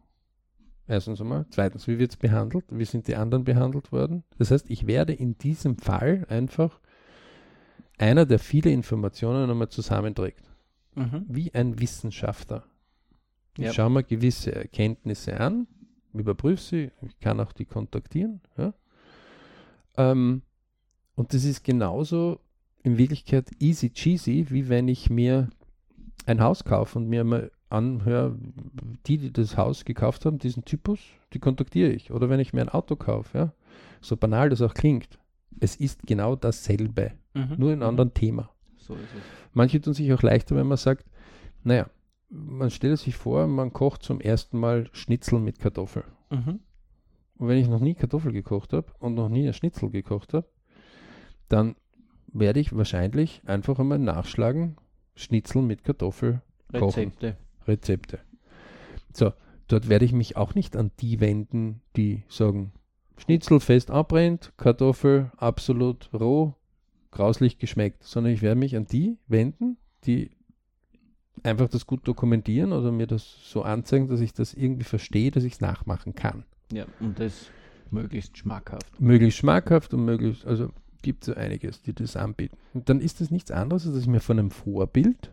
Erstens einmal. Zweitens, wie wird es behandelt? Wie sind die anderen behandelt worden? Das heißt, ich werde in diesem Fall einfach einer, der viele Informationen einmal zusammenträgt. Mhm. Wie ein Wissenschaftler. Ich Ja. schaue mir gewisse Erkenntnisse an, überprüfe sie, ich kann auch die kontaktieren. Ja? Ähm, und das ist genauso in Wirklichkeit easy cheesy, wie wenn ich mir ein Haus kaufe und mir mal anhöre, die, die das Haus gekauft haben, diesen Typus, die kontaktiere ich. Oder wenn ich mir ein Auto kaufe, ja, so banal das auch klingt, es ist genau dasselbe, Mhm. nur in einem Mhm. anderen Thema. So ist es. Manche tun sich auch leichter, wenn man sagt, naja, man stellt sich vor, man kocht zum ersten Mal Schnitzel mit Kartoffel. Mhm. Und wenn ich noch nie Kartoffel gekocht habe und noch nie ein Schnitzel gekocht habe, dann werde ich wahrscheinlich einfach einmal nachschlagen, Schnitzel mit Kartoffel kochen. Rezepte. So, dort werde ich mich auch nicht an die wenden, die sagen, Schnitzel fest abbrennt, Kartoffel absolut roh, grauslich geschmeckt, sondern ich werde mich an die wenden, die einfach das gut dokumentieren oder mir das so anzeigen, dass ich das irgendwie verstehe, dass ich es nachmachen kann. Ja, und das möglichst schmackhaft. Möglichst schmackhaft und möglichst, also gibt es so einiges, die das anbieten. Und dann ist das nichts anderes, als dass ich mir von einem Vorbild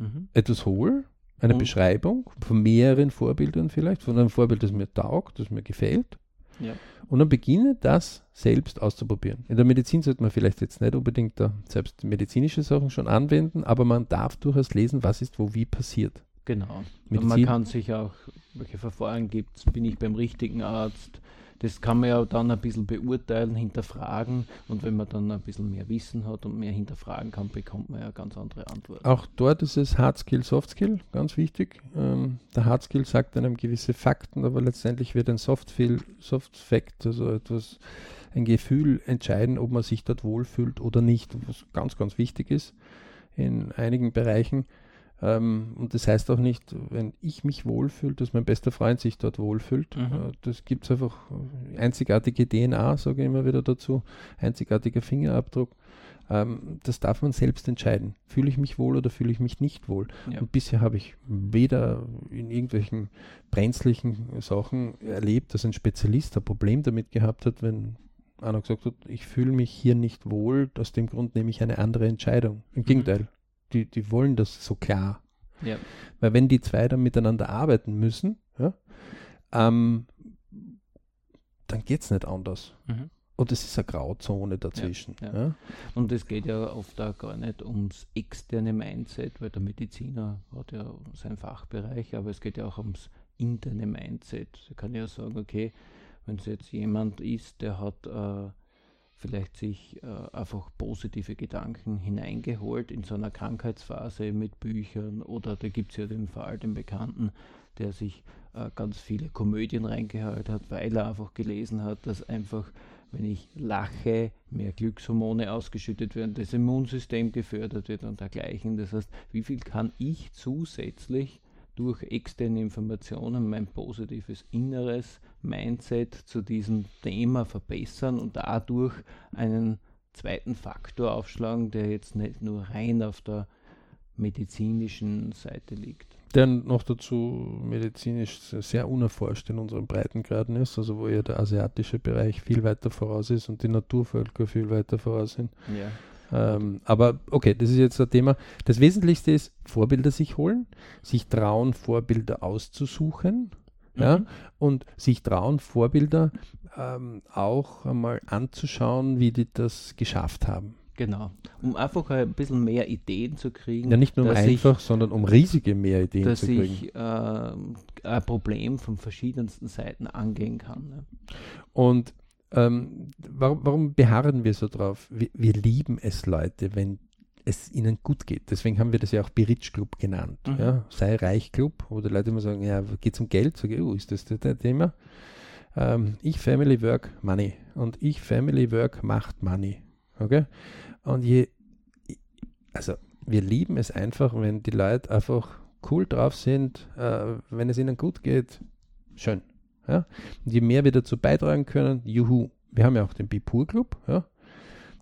Mhm. etwas hole, eine Und- Beschreibung von mehreren Vorbildern vielleicht, von einem Vorbild, das mir taugt, das mir gefällt. Ja. Und dann beginne das selbst auszuprobieren. In der Medizin sollte man vielleicht jetzt nicht unbedingt da selbst medizinische Sachen schon anwenden, aber man darf durchaus lesen, was ist wo wie passiert. Genau. Und man kann sich auch, welche Verfahren gibt es, bin ich beim richtigen Arzt, das kann man ja dann ein bisschen beurteilen, hinterfragen und wenn man dann ein bisschen mehr Wissen hat und mehr hinterfragen kann, bekommt man ja ganz andere Antworten. Auch dort ist es Hard Skill, Soft Skill, ganz wichtig. Ähm, der Hard Skill sagt einem gewisse Fakten, aber letztendlich wird ein Soft, Feel, Soft Fact, also etwas, ein Gefühl entscheiden, ob man sich dort wohlfühlt oder nicht, was ganz, ganz wichtig ist in einigen Bereichen. Ähm, und das heißt auch nicht, wenn ich mich wohlfühle, dass mein bester Freund sich dort wohlfühlt. Mhm. Äh, das gibt es einfach einzigartige DNA, sage ich immer wieder dazu, einzigartiger Fingerabdruck. Ähm, das darf man selbst entscheiden. Fühle ich mich wohl oder fühle ich mich nicht wohl? Ja. Und bisher habe ich weder in irgendwelchen brenzlichen Sachen erlebt, dass ein Spezialist ein Problem damit gehabt hat, wenn einer gesagt hat, ich fühle mich hier nicht wohl, aus dem Grund nehme ich eine andere Entscheidung. Im mhm. Gegenteil, die, die wollen das so klar. Ja. Weil wenn die zwei dann miteinander arbeiten müssen, ja, ähm, dann geht es nicht anders. Mhm. Und es ist eine Grauzone dazwischen. Ja, ja. Und es geht ja oft auch gar nicht ums externe Mindset, weil der Mediziner hat ja seinen Fachbereich, aber es geht ja auch ums interne Mindset. Da kann ja sagen, okay, wenn es jetzt jemand ist, der hat äh, vielleicht sich äh, einfach positive Gedanken hineingeholt in so einer Krankheitsphase mit Büchern oder da gibt es ja den Fall, den Bekannten, der sich äh, ganz viele Komödien reingehört hat, weil er einfach gelesen hat, dass einfach, wenn ich lache, mehr Glückshormone ausgeschüttet werden, das Immunsystem gefördert wird und dergleichen. Das heißt, wie viel kann ich zusätzlich durch externe Informationen mein positives inneres Mindset zu diesem Thema verbessern und dadurch einen zweiten Faktor aufschlagen, der jetzt nicht nur rein auf der medizinischen Seite liegt. Der noch dazu medizinisch sehr unerforscht in unseren Breitengraden ist, also wo ja der asiatische Bereich viel weiter voraus ist und die Naturvölker viel weiter voraus sind. Ja. Ähm, aber okay, das ist jetzt ein Thema. Das Wesentlichste ist, Vorbilder sich holen, sich trauen, Vorbilder auszusuchen. Mhm. Ja, und sich trauen, Vorbilder ähm, auch einmal anzuschauen, wie die das geschafft haben. Genau, um einfach ein bisschen mehr Ideen zu kriegen. Ja, nicht nur einfach, ich, sondern um riesige mehr Ideen zu kriegen. Dass ich äh, ein Problem von verschiedensten Seiten angehen kann. Ne? Und ähm, warum, warum, beharren wir so drauf? Wir, wir, lieben es, Leute, wenn es ihnen gut geht. Deswegen haben wir das ja auch Berich Club genannt. Mhm. Ja? Sei Reich Club, wo die Leute immer sagen, ja, geht es um Geld? Sage ich, oh, ist das das, das Thema? Ähm, ich Family Work Money und ich Family Work macht Money. Okay? Und je, also wir lieben es einfach, wenn die Leute einfach cool drauf sind, äh, wenn es ihnen gut geht, schön. Ja? Und je mehr wir dazu beitragen können, juhu. Wir haben ja auch den Bipur Club, ja?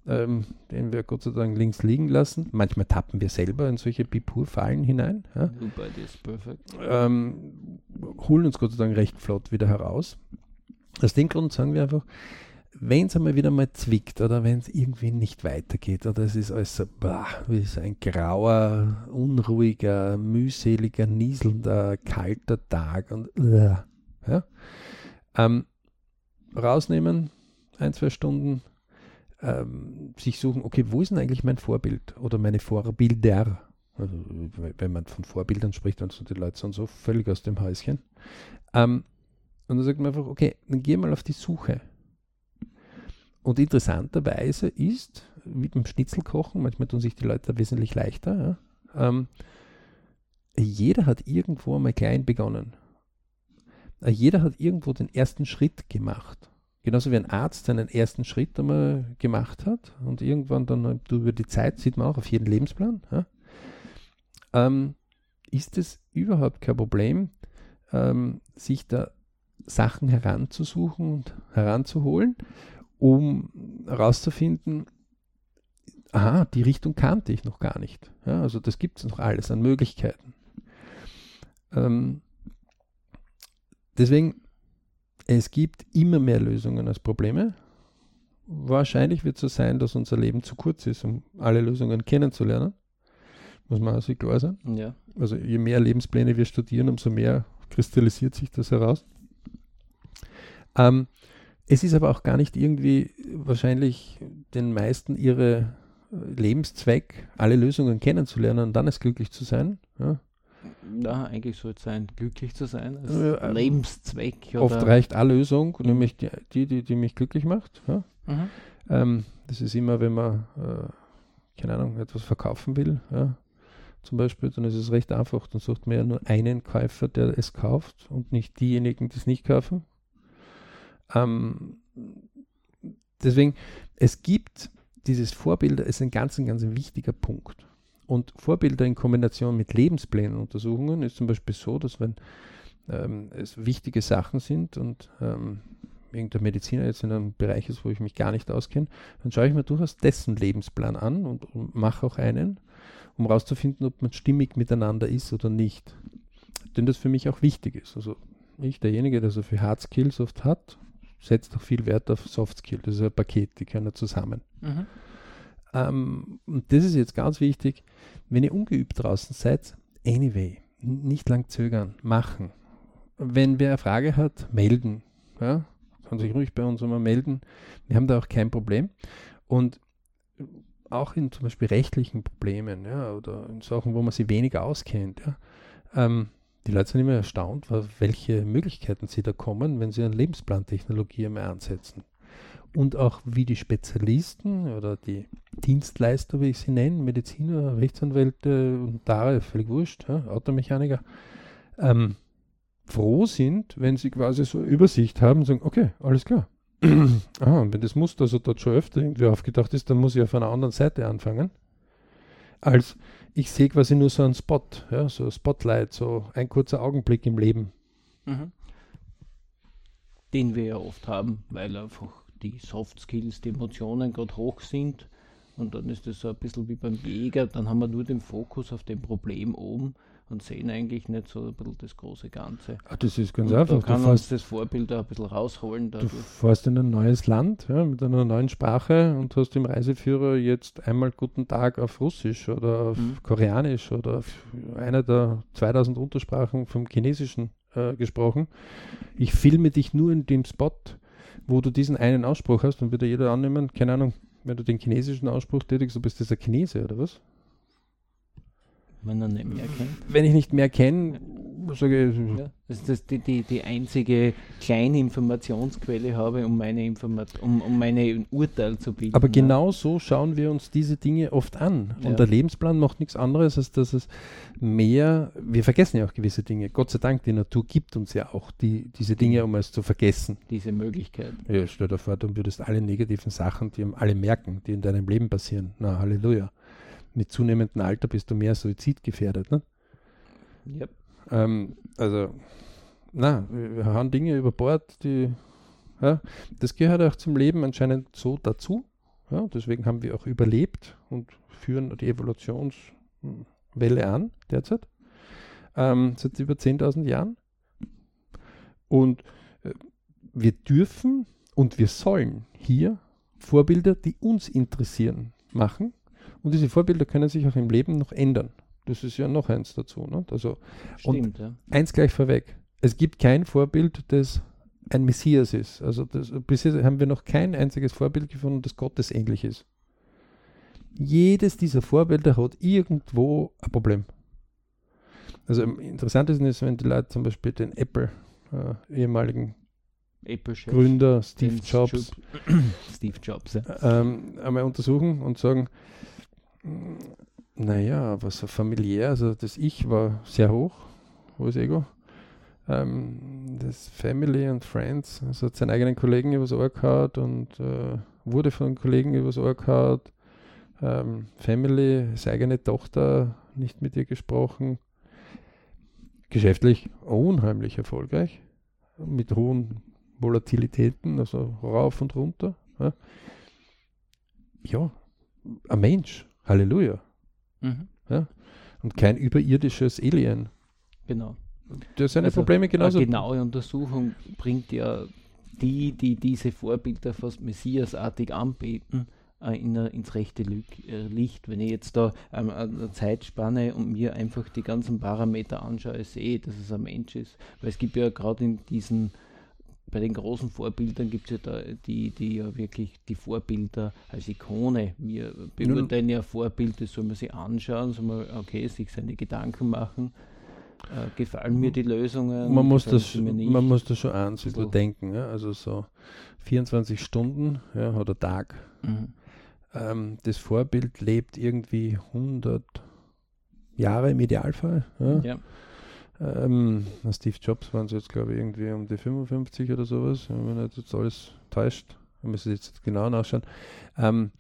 Ähm, den wir Gott sei Dank links liegen lassen. Manchmal tappen wir selber in solche Bipur-Fallen hinein. Ja? Ähm, holen uns Gott sei Dank recht flott wieder heraus. Aus dem Grund sagen wir einfach, wenn es einmal wieder mal zwickt oder wenn es irgendwie nicht weitergeht oder es ist alles so, bah, wie so ein grauer, unruhiger, mühseliger, nieselnder, kalter Tag und ja? Ähm, rausnehmen, ein, zwei Stunden, ähm, sich suchen, okay, wo ist denn eigentlich mein Vorbild oder meine Vorbilder? Also, wenn man von Vorbildern spricht, dann sind die Leute so völlig aus dem Häuschen. Ähm, und dann sagt man einfach, okay, dann geh mal auf die Suche. Und interessanterweise ist, wie beim Schnitzelkochen, manchmal tun sich die Leute wesentlich leichter, ja, ähm, jeder hat irgendwo einmal klein begonnen. Jeder hat irgendwo den ersten Schritt gemacht. Genauso wie ein Arzt seinen ersten Schritt einmal gemacht hat und irgendwann dann über die Zeit, sieht man auch auf jeden Lebensplan, ja, ähm, ist es überhaupt kein Problem, ähm, sich da Sachen heranzusuchen und heranzuholen, um herauszufinden, aha, die Richtung kannte ich noch gar nicht. Ja, also das gibt es noch alles an Möglichkeiten. Ähm, Deswegen, es gibt immer mehr Lösungen als Probleme. Wahrscheinlich wird es so sein, dass unser Leben zu kurz ist, um alle Lösungen kennenzulernen. Muss man sich klar sein. Ja. Also je mehr Lebenspläne wir studieren, umso mehr kristallisiert sich das heraus. Ähm, es ist aber auch gar nicht irgendwie wahrscheinlich den meisten ihre Lebenszweck, alle Lösungen kennenzulernen und dann es glücklich zu sein. Ja? Ja, eigentlich soll es sein, glücklich zu sein, als Ja, ähm, Lebenszweck. Oft oder- reicht eine Lösung, Mhm. nämlich die, die, die, mich glücklich macht. Ja? Mhm. Ähm, das ist immer, wenn man, äh, keine Ahnung, etwas verkaufen will, ja, zum Beispiel, dann ist es recht einfach. Dann sucht man ja nur einen Käufer, der es kauft und nicht diejenigen, die es nicht kaufen. Ähm, deswegen, es gibt dieses Vorbilder, ist ein ganz, ein ganz wichtiger Punkt. Und Vorbilder in Kombination mit Lebensplänen-Untersuchungen ist zum Beispiel so, dass wenn ähm, es wichtige Sachen sind und ähm, irgendein Mediziner jetzt in einem Bereich ist, wo ich mich gar nicht auskenne, dann schaue ich mir durchaus dessen Lebensplan an und, und mache auch einen, um herauszufinden, ob man stimmig miteinander ist oder nicht. Denn das für mich auch wichtig ist. Also ich, derjenige, der so viel Hard Skills oft hat, setzt auch viel Wert auf Soft Skills. Das ist ein Paket, die können zusammen. Mhm. Ähm, und das ist jetzt ganz wichtig, wenn ihr ungeübt draußen seid, anyway, nicht lang zögern, machen. Wenn wer eine Frage hat, melden. Ja? Kann sich ruhig bei uns immer melden. Wir haben da auch kein Problem. Und auch in zum Beispiel rechtlichen Problemen ja, oder in Sachen, wo man sich weniger auskennt. Ja, ähm, die Leute sind immer erstaunt, welche Möglichkeiten sie da kommen, wenn sie eine Lebensplantechnologie einmal ansetzen und auch wie die Spezialisten oder die Dienstleister, wie ich sie nenne, Mediziner, Rechtsanwälte und da völlig wurscht, ja, Automechaniker, ähm, froh sind, wenn sie quasi so Übersicht haben und sagen, okay, alles klar. ah, und wenn das Muster so dort schon öfter irgendwie aufgedacht ist, dann muss ich auf einer anderen Seite anfangen. Als ich sehe quasi nur so einen Spot, ja, so ein Spotlight, so ein kurzer Augenblick im Leben. Mhm. Den wir ja oft haben, weil einfach die Soft Skills, die Emotionen gerade hoch sind. Und dann ist das so ein bisschen wie beim Jäger, dann haben wir nur den Fokus auf dem Problem oben und sehen eigentlich nicht so ein bisschen das große Ganze. Ah, das ist ganz und einfach. da Du kann uns fährst, das Vorbild auch ein bisschen rausholen. du Dadurch. fährst in ein neues Land ja, mit einer neuen Sprache und hast im Reiseführer jetzt einmal Guten Tag auf Russisch oder auf Mhm. Koreanisch oder auf einer der 2000 Untersprachen vom Chinesischen äh, gesprochen. Ich filme dich nur in dem Spot, wo du diesen einen Ausspruch hast und würde jeder annehmen, keine Ahnung, wenn du den chinesischen Ausspruch tätigst, du bist ein Chinese oder was? wenn er nicht mehr kennt. Wenn ich nicht mehr kenne, sage ich, Ja, das ist das die, die, die einzige kleine Informationsquelle habe, um meine Informat um, um meine Urteil zu bilden. Aber ja. genau so schauen wir uns diese Dinge oft an. Und Ja. der Lebensplan macht nichts anderes, als dass es mehr, wir vergessen ja auch gewisse Dinge. Gott sei Dank, die Natur gibt uns ja auch die, diese Dinge, um es zu vergessen. diese Möglichkeit. Ja, stell dir vor, du würdest alle negativen Sachen, die alle merken, die in deinem Leben passieren. Na, Halleluja. Mit zunehmendem Alter bist du mehr suizidgefährdet. Ne? Ja. Ähm, also, na, wir hauen Dinge über Bord, die, ja, das gehört auch zum Leben anscheinend so dazu. Ja, deswegen haben wir auch überlebt und führen die Evolutionswelle an derzeit. Ähm, seit über 10.000 Jahren. Und äh, wir dürfen und wir sollen hier Vorbilder, die uns interessieren, machen. Und diese Vorbilder können sich auch im Leben noch ändern. Das ist ja noch eins dazu. Ne? Also Stimmt, ja. eins gleich vorweg. Es gibt kein Vorbild, das ein Messias ist. Also das, bisher haben wir noch kein einziges Vorbild gefunden, das Gottesähnlich ist. Jedes dieser Vorbilder hat irgendwo ein Problem. Also am interessantesten ist, wenn die Leute zum Beispiel den Apple, äh, ehemaligen Apple-Chef. Gründer Steve Jobs, Steve- Jobs, ja. ähm, einmal untersuchen und sagen, "Mm, naja, aber so familiär, also das Ich war sehr hoch, hohes Ego. Ähm, das Family and Friends, also hat seinen eigenen Kollegen übers Ohr gehauen und äh, wurde von Kollegen übers Ohr gehauen. Ähm, Family, seine eigene Tochter nicht mit ihr gesprochen. Geschäftlich unheimlich erfolgreich, mit hohen Volatilitäten, also rauf und runter. Ja, ja ein Mensch, Halleluja. Mhm. Und kein überirdisches Alien. Genau. Der seine Also, Probleme genauso. Eine genaue Untersuchung bringt ja die, die diese Vorbilder fast messiasartig anbeten, äh, in, ins rechte Lü- äh, Licht. Wenn ich jetzt da ähm, eine Zeitspanne und mir einfach die ganzen Parameter anschaue, sehe, dass es ein Mensch ist. Weil es gibt ja gerade in diesen, bei den großen Vorbildern gibt es ja da die, die ja wirklich die Vorbilder als Ikone. Wir beurteilen ja Vorbilder, soll man sich anschauen, soll man, okay, sich seine Gedanken machen. Äh, gefallen mir die Lösungen? Man muss, das, man muss das schon so. überdenken. Ja? Also so 24 Stunden ja, oder Tag. Mhm. Ähm, das Vorbild lebt irgendwie 100 Jahre im Idealfall. Ja? ja. Ähm, Steve Jobs waren es jetzt, glaube ich, irgendwie um die 55 oder sowas, wenn man jetzt alles täuscht. Wir müssen jetzt genau nachschauen. Ähm,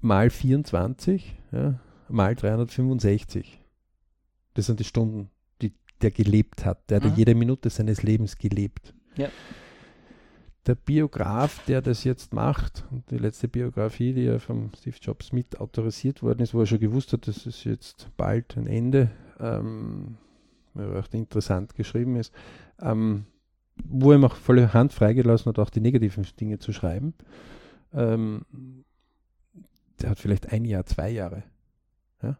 mal 24, ja, mal 365. Das sind die Stunden, die der gelebt hat. Der mhm. hat jede Minute seines Lebens gelebt. Ja. Der Biograf, der das jetzt macht, und die letzte Biografie, die ja vom Steve Jobs mit autorisiert worden ist, wo er schon gewusst hat, dass es jetzt bald ein Ende, ähm, auch interessant geschrieben ist, ähm, wo er ihm auch volle Hand freigelassen hat, auch die negativen Dinge zu schreiben. Ähm, der hat vielleicht ein Jahr, zwei Jahre. Ja?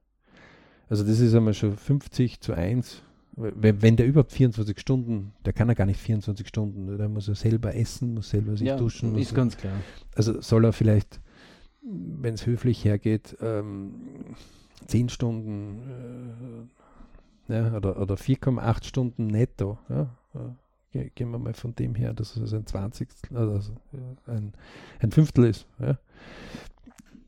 Also das ist einmal schon 50 zu 1. Wenn, wenn der überhaupt 24 Stunden, der kann er gar nicht 24 Stunden, der muss er selber essen, muss selber sich ja, duschen. Ist ganz klar. Also soll er vielleicht, wenn es höflich hergeht, ähm, 10 Stunden äh, ja, oder, oder 4,8 Stunden netto. Ja? gehen wir mal von dem her, dass es ein Zwanzigstel, also ein, ein Fünftel ist. Ja.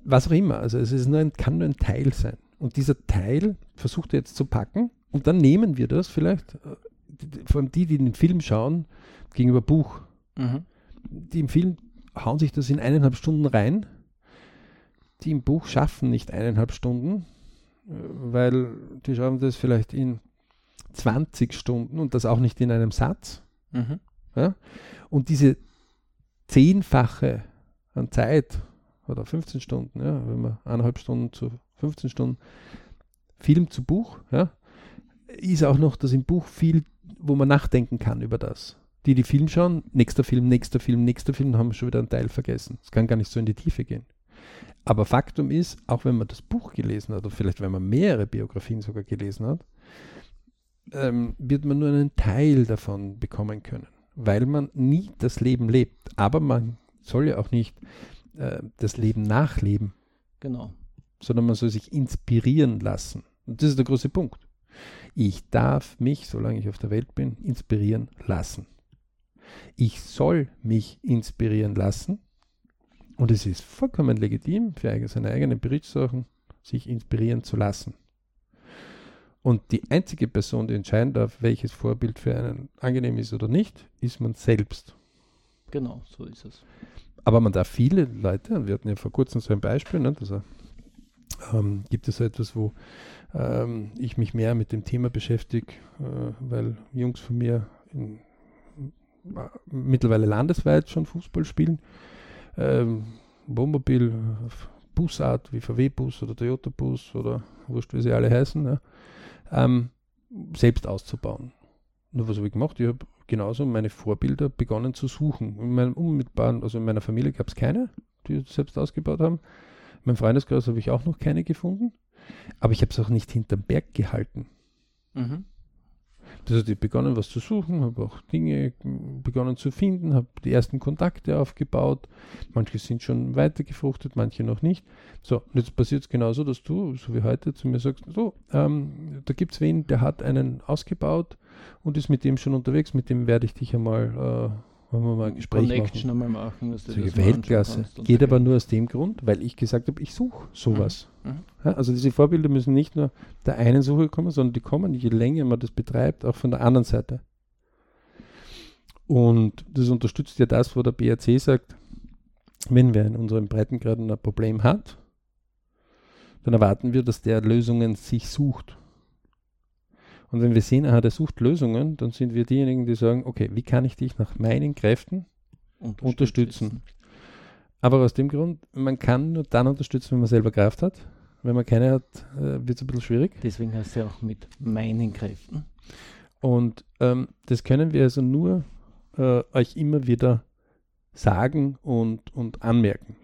Was auch immer, also es ist nur ein, kann nur ein Teil sein. Und dieser Teil versucht er jetzt zu packen und dann nehmen wir das vielleicht, äh, vor allem die, die den Film schauen, gegenüber Buch. Mhm. Die im Film hauen sich das in eineinhalb Stunden rein. Die im Buch schaffen nicht eineinhalb Stunden, äh, weil die schauen das vielleicht in 20 Stunden und das auch nicht in einem Satz. Mhm. Ja? Und diese zehnfache an Zeit oder 15 Stunden, ja, wenn man eineinhalb Stunden zu 15 Stunden Film zu Buch, ja, ist auch noch, dass im Buch viel, wo man nachdenken kann über das. Die, die Film schauen, nächster Film, nächster Film, nächster Film, haben schon wieder einen Teil vergessen. Es kann gar nicht so in die Tiefe gehen. Aber Faktum ist, auch wenn man das Buch gelesen hat, oder vielleicht wenn man mehrere Biografien sogar gelesen hat, ähm, wird man nur einen Teil davon bekommen können, weil man nie das Leben lebt. Aber man soll ja auch nicht äh, das Leben nachleben. Genau. Sondern man soll sich inspirieren lassen. Und das ist der große Punkt. Ich darf mich, solange ich auf der Welt bin, inspirieren lassen. Ich soll mich inspirieren lassen. Und es ist vollkommen legitim für seine eigenen Berichtssachen, sich inspirieren zu lassen. Und die einzige Person, die entscheiden darf, welches Vorbild für einen angenehm ist oder nicht, ist man selbst. Genau, so ist es. Aber man darf viele Leute, und wir hatten ja vor kurzem so ein Beispiel, ne, dass er, ähm, gibt es so etwas, wo ähm, ich mich mehr mit dem Thema beschäftige, äh, weil Jungs von mir in, äh, mittlerweile landesweit schon Fußball spielen. Ähm, Wohnmobil, Busart wie VW-Bus oder Toyota-Bus oder wurscht, wie sie alle heißen. Ne? ähm, selbst auszubauen. Nur was habe ich gemacht? Ich habe genauso meine Vorbilder begonnen zu suchen. In meinem unmittelbaren, also in meiner Familie gab es keine, die selbst ausgebaut haben. In meinem Freundeskreis habe ich auch noch keine gefunden. Aber ich habe es auch nicht hinterm Berg gehalten. Mhm. Das heißt, ich begonnen, was zu suchen, habe auch Dinge begonnen zu finden, habe die ersten Kontakte aufgebaut. Manche sind schon weiter gefruchtet, manche noch nicht. So, und jetzt passiert es genauso, dass du, so wie heute, zu mir sagst, so, ähm, da gibt es wen, der hat einen ausgebaut und ist mit dem schon unterwegs, mit dem werde ich dich einmal äh, wollen wir mal ein Gespräch Connection machen. Einmal machen dass du das Weltklasse. Geht aber nur aus dem Grund, weil ich gesagt habe, ich suche sowas. Mhm. Mhm. Ja, also diese Vorbilder müssen nicht nur der einen Suche kommen, sondern die kommen, je länger man das betreibt, auch von der anderen Seite. Und das unterstützt ja das, wo der BRC sagt, wenn wer in unserem Breitengraden ein Problem hat, dann erwarten wir, dass der Lösungen sich sucht. Und wenn wir sehen, aha, der sucht Lösungen, dann sind wir diejenigen, die sagen, okay, wie kann ich dich nach meinen Kräften unterstützen? unterstützen? Aber aus dem Grund, man kann nur dann unterstützen, wenn man selber Kraft hat. Wenn man keine hat, äh, wird es ein bisschen schwierig. Deswegen heißt es ja auch mit meinen Kräften. Und ähm, das können wir also nur äh, euch immer wieder sagen und, und anmerken.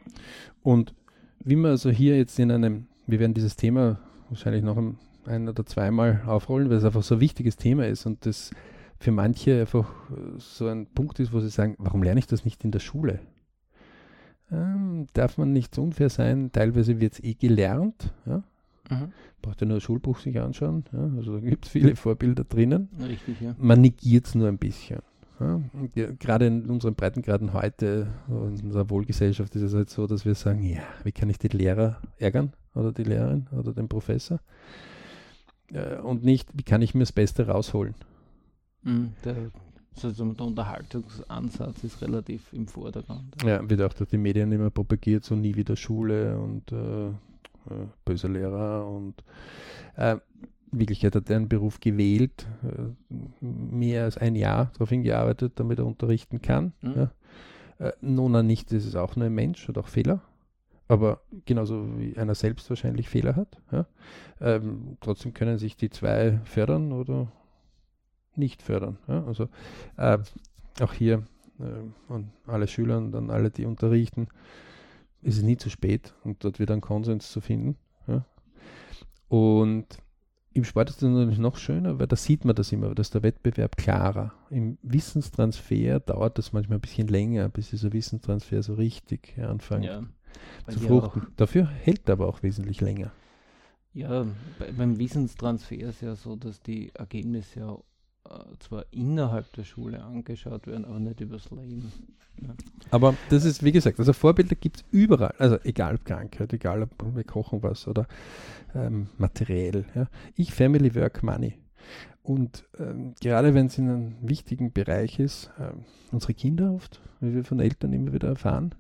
Und wie man also hier jetzt in einem, wir werden dieses Thema wahrscheinlich noch ein ein oder zweimal aufrollen, weil es einfach so ein wichtiges Thema ist und das für manche einfach so ein Punkt ist, wo sie sagen, warum lerne ich das nicht in der Schule? Ähm, darf man nicht so unfair sein, teilweise wird es eh gelernt. Ja? Mhm. Braucht ja nur ein Schulbuch sich anschauen. Ja? Also da gibt es viele Vorbilder drinnen. Richtig, ja. Man negiert es nur ein bisschen. Ja? Ja, gerade in unseren Breitengraden heute, in unserer Wohlgesellschaft, ist es halt so, dass wir sagen, ja, wie kann ich die Lehrer ärgern oder die Lehrerin oder den Professor? Äh, und nicht, wie kann ich mir das Beste rausholen? Mhm, der, also der Unterhaltungsansatz ist relativ im Vordergrund. Ja, wird auch durch die Medien immer propagiert, so nie wieder Schule und äh, äh, böser Lehrer und äh, Wirklichkeit hat er einen Beruf gewählt, äh, mehr als ein Jahr darauf hingearbeitet, damit er unterrichten kann. Mhm. Ja. Äh, nun er nicht, das ist auch nur ein Mensch, hat auch Fehler, aber genauso wie einer selbst wahrscheinlich Fehler hat. Ja. Ähm, trotzdem können sich die zwei fördern oder nicht fördern. Ja. Also äh, auch hier äh, an alle Schüler und an alle, die unterrichten, ist es nie zu spät und dort wieder einen Konsens zu finden. Ja. Und im Sport ist das natürlich noch schöner, weil da sieht man das immer, da ist der Wettbewerb klarer. Im Wissenstransfer dauert das manchmal ein bisschen länger, bis dieser Wissenstransfer so richtig anfängt zu fruchten. Dafür hält er aber auch wesentlich länger. Ja, beim Wissenstransfer ist es ja so, dass die Ergebnisse ja äh, zwar innerhalb der Schule angeschaut werden, aber nicht übers Leben. Ja. Aber das ist, wie gesagt, also Vorbilder gibt es überall. Also egal ob Krankheit, egal ob wir kochen was oder ähm, materiell. Ja. Ich Family Work Money. Und ähm, gerade wenn es in einem wichtigen Bereich ist, ähm, unsere Kinder oft, wie wir von Eltern immer wieder erfahren,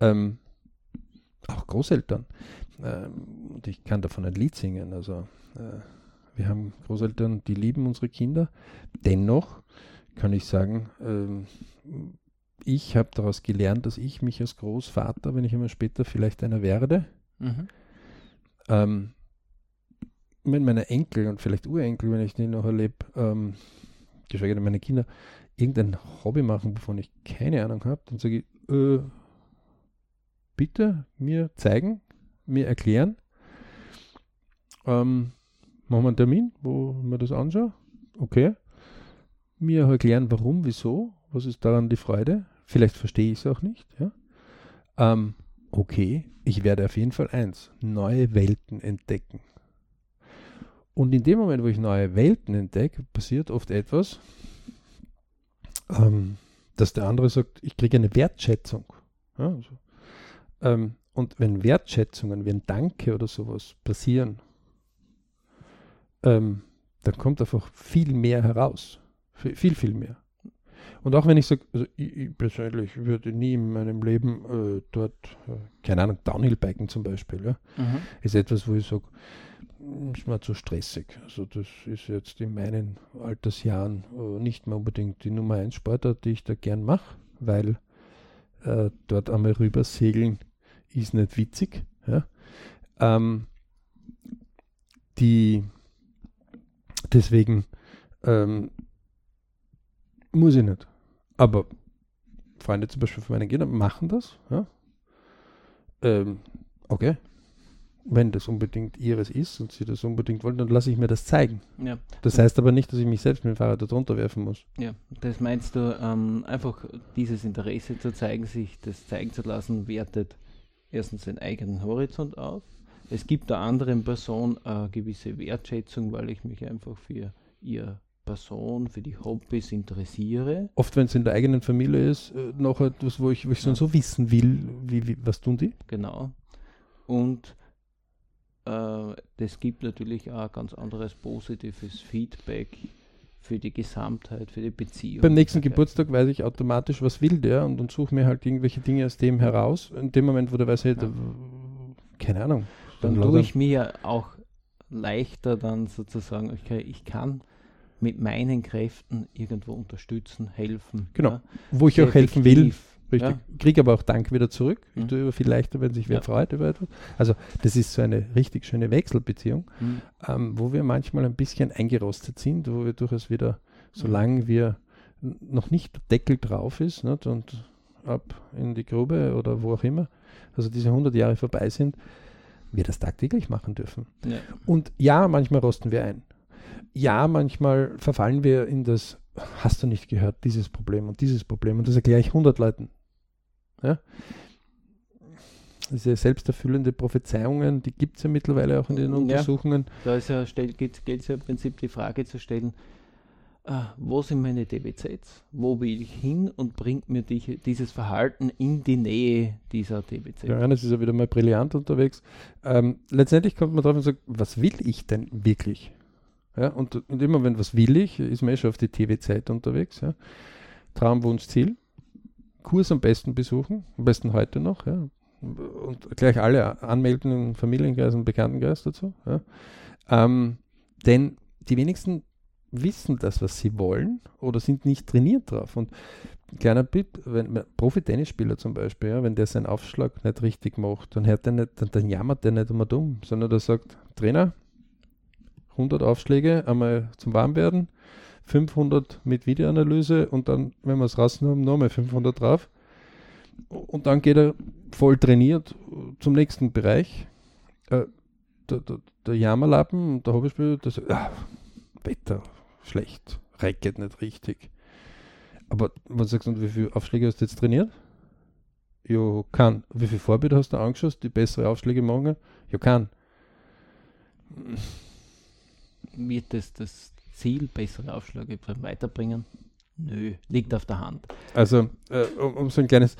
ähm, auch Großeltern. Ähm, und ich kann davon ein Lied singen. Also äh, wir haben Großeltern, die lieben unsere Kinder. Dennoch kann ich sagen, ähm, ich habe daraus gelernt, dass ich mich als Großvater, wenn ich immer später vielleicht einer werde, mhm. ähm, wenn meine Enkel und vielleicht Urenkel, wenn ich die noch erlebe, ähm, geschweige denn meine Kinder, irgendein Hobby machen, wovon ich keine Ahnung habe, dann sage ich, äh, bitte mir zeigen, mir erklären. Ähm, machen wir einen Termin, wo wir das anschauen. Okay. Mir erklären, warum, wieso, was ist daran die Freude. Vielleicht verstehe ich es auch nicht. Ja? Ähm, okay, ich werde auf jeden Fall eins, neue Welten entdecken. Und in dem Moment, wo ich neue Welten entdecke, passiert oft etwas, ähm, dass der andere sagt, ich kriege eine Wertschätzung. Ja, also, ähm, und wenn Wertschätzungen wie ein Danke oder sowas passieren, ähm, dann kommt einfach viel mehr heraus. Viel, viel mehr. Und auch wenn ich sage, also ich, ich, persönlich würde nie in meinem Leben äh, dort, äh, keine Ahnung, Downhill-Biken zum Beispiel, ja, mhm. ist etwas, wo ich sage, hm, ist mir zu stressig. Also das ist jetzt in meinen Altersjahren äh, nicht mehr unbedingt die Nummer 1 Sportart, die ich da gern mache, weil äh, dort einmal rüber segeln ist nicht witzig. Ja. Ähm, die Deswegen ähm, muss ich nicht. Aber Freunde zum Beispiel von meinen Kindern machen das. Ja? Ähm, okay. Wenn das unbedingt ihres ist und sie das unbedingt wollen, dann lasse ich mir das zeigen. Ja. Das heißt aber nicht, dass ich mich selbst mit dem Fahrrad darunter werfen muss. Ja, das meinst du, ähm, einfach dieses Interesse zu zeigen, sich das zeigen zu lassen, wertet erstens den eigenen Horizont auf es gibt der anderen Person eine gewisse Wertschätzung, weil ich mich einfach für ihr Person, für die Hobbys interessiere. Oft, wenn es in der eigenen Familie ist, äh, noch etwas, wo ich, wo ich ja. so wissen will, wie, wie, was tun die? Genau. Und äh, das gibt natürlich auch ganz anderes positives Feedback für die Gesamtheit, für die Beziehung. Beim nächsten Geburtstag weiß ich automatisch, was will der und, und suche mir halt irgendwelche Dinge aus dem heraus. In dem Moment, wo der weiß, hey, ja. keine Ahnung, dann, tue ich mir auch leichter dann sozusagen, okay, ich kann mit meinen Kräften irgendwo unterstützen, helfen. Genau, ja. wo ich Sehr auch helfen will. Richtig. Ja. Kriege aber auch Dank wieder zurück. Ich mhm. tue viel leichter, wenn sich wer ja. freut über etwas. Also das ist so eine richtig schöne Wechselbeziehung, mhm. ähm, wo wir manchmal ein bisschen eingerostet sind, wo wir durchaus wieder, solange wir noch nicht Deckel drauf ist nicht, und ab in die Grube oder wo auch immer, also diese 100 Jahre vorbei sind, wir das tagtäglich machen dürfen. Ja. Und ja, manchmal rosten wir ein. Ja, manchmal verfallen wir in das, hast du nicht gehört, dieses Problem und dieses Problem und das erkläre ich 100 Leuten. Ja? diese selbsterfüllende Prophezeiungen, die gibt es ja mittlerweile auch in den Untersuchungen. Ja, da ist ja, gilt es ja im Prinzip die Frage zu stellen, äh, wo sind meine DBZs? Wo will ich hin und bringt mir die, dieses Verhalten in die Nähe dieser DBZs? Ja, das ist ja wieder mal brillant unterwegs. Ähm, letztendlich kommt man drauf und sagt, was will ich denn wirklich? Ja, und, und immer wenn was will ich, ist man eh schon auf die TV-Zeit unterwegs. Ja. Traum, Wunsch, Ziel. Kurs am besten besuchen, am besten heute noch. Ja. Und gleich alle anmelden im Familienkreis und Bekanntenkreis dazu. Ja. Ähm, denn die wenigsten wissen das, was sie wollen oder sind nicht trainiert drauf. Und kleiner Tipp, wenn Profi-Tennisspieler zum Beispiel, ja, wenn der seinen Aufschlag nicht richtig macht, dann, hört der nicht, dann, dann jammert der nicht immer dumm, sondern der sagt, Trainer, 100 Aufschläge einmal zum Warmwerden, 500 mit Videoanalyse und dann, wenn wir es raus haben, nochmal 500 drauf. Und dann geht er voll trainiert zum nächsten Bereich. Äh, der, der, der Jammerlappen und der Hobbyspieler, sagt, ah, Wetter schlecht, Racket nicht richtig. Aber was sagst du, wie viele Aufschläge hast du jetzt trainiert? Ja, kann. Wie viele Vorbilder hast du angeschaut, die bessere Aufschläge machen? Ja, kann. Wird das das Ziel, bessere Aufschläge weiterbringen? Nö, liegt auf der Hand. Also, äh, um, um, so ein kleines.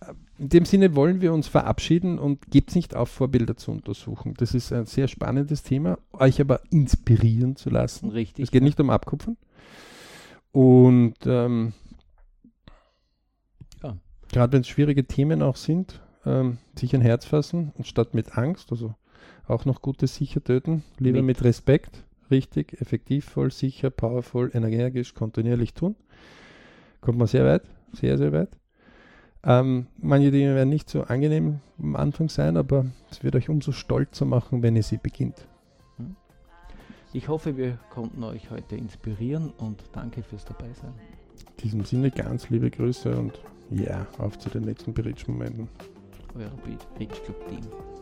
Äh, in dem Sinne wollen wir uns verabschieden und gebt nicht auf, Vorbilder zu untersuchen. Das ist ein sehr spannendes Thema, euch aber inspirieren zu lassen. Richtig. Es geht nicht um Abkupfern. Und ähm, ja. gerade wenn es schwierige Themen auch sind, ähm, sich ein Herz fassen und statt mit Angst, also auch noch Gutes sicher töten, lieber mit, mit Respekt, richtig, effektivvoll, sicher, powervoll, energisch, kontinuierlich tun kommt man sehr weit, sehr, sehr weit. Ähm, manche Dinge werden nicht so angenehm am Anfang sein, aber es wird euch umso stolzer machen, wenn ihr sie beginnt. Hm. Ich hoffe, wir konnten euch heute inspirieren und danke fürs Dabeisein. In diesem Sinne ganz liebe Grüße und ja, auf zu den nächsten Bridge-Momenten. Euer Bridge Club Team.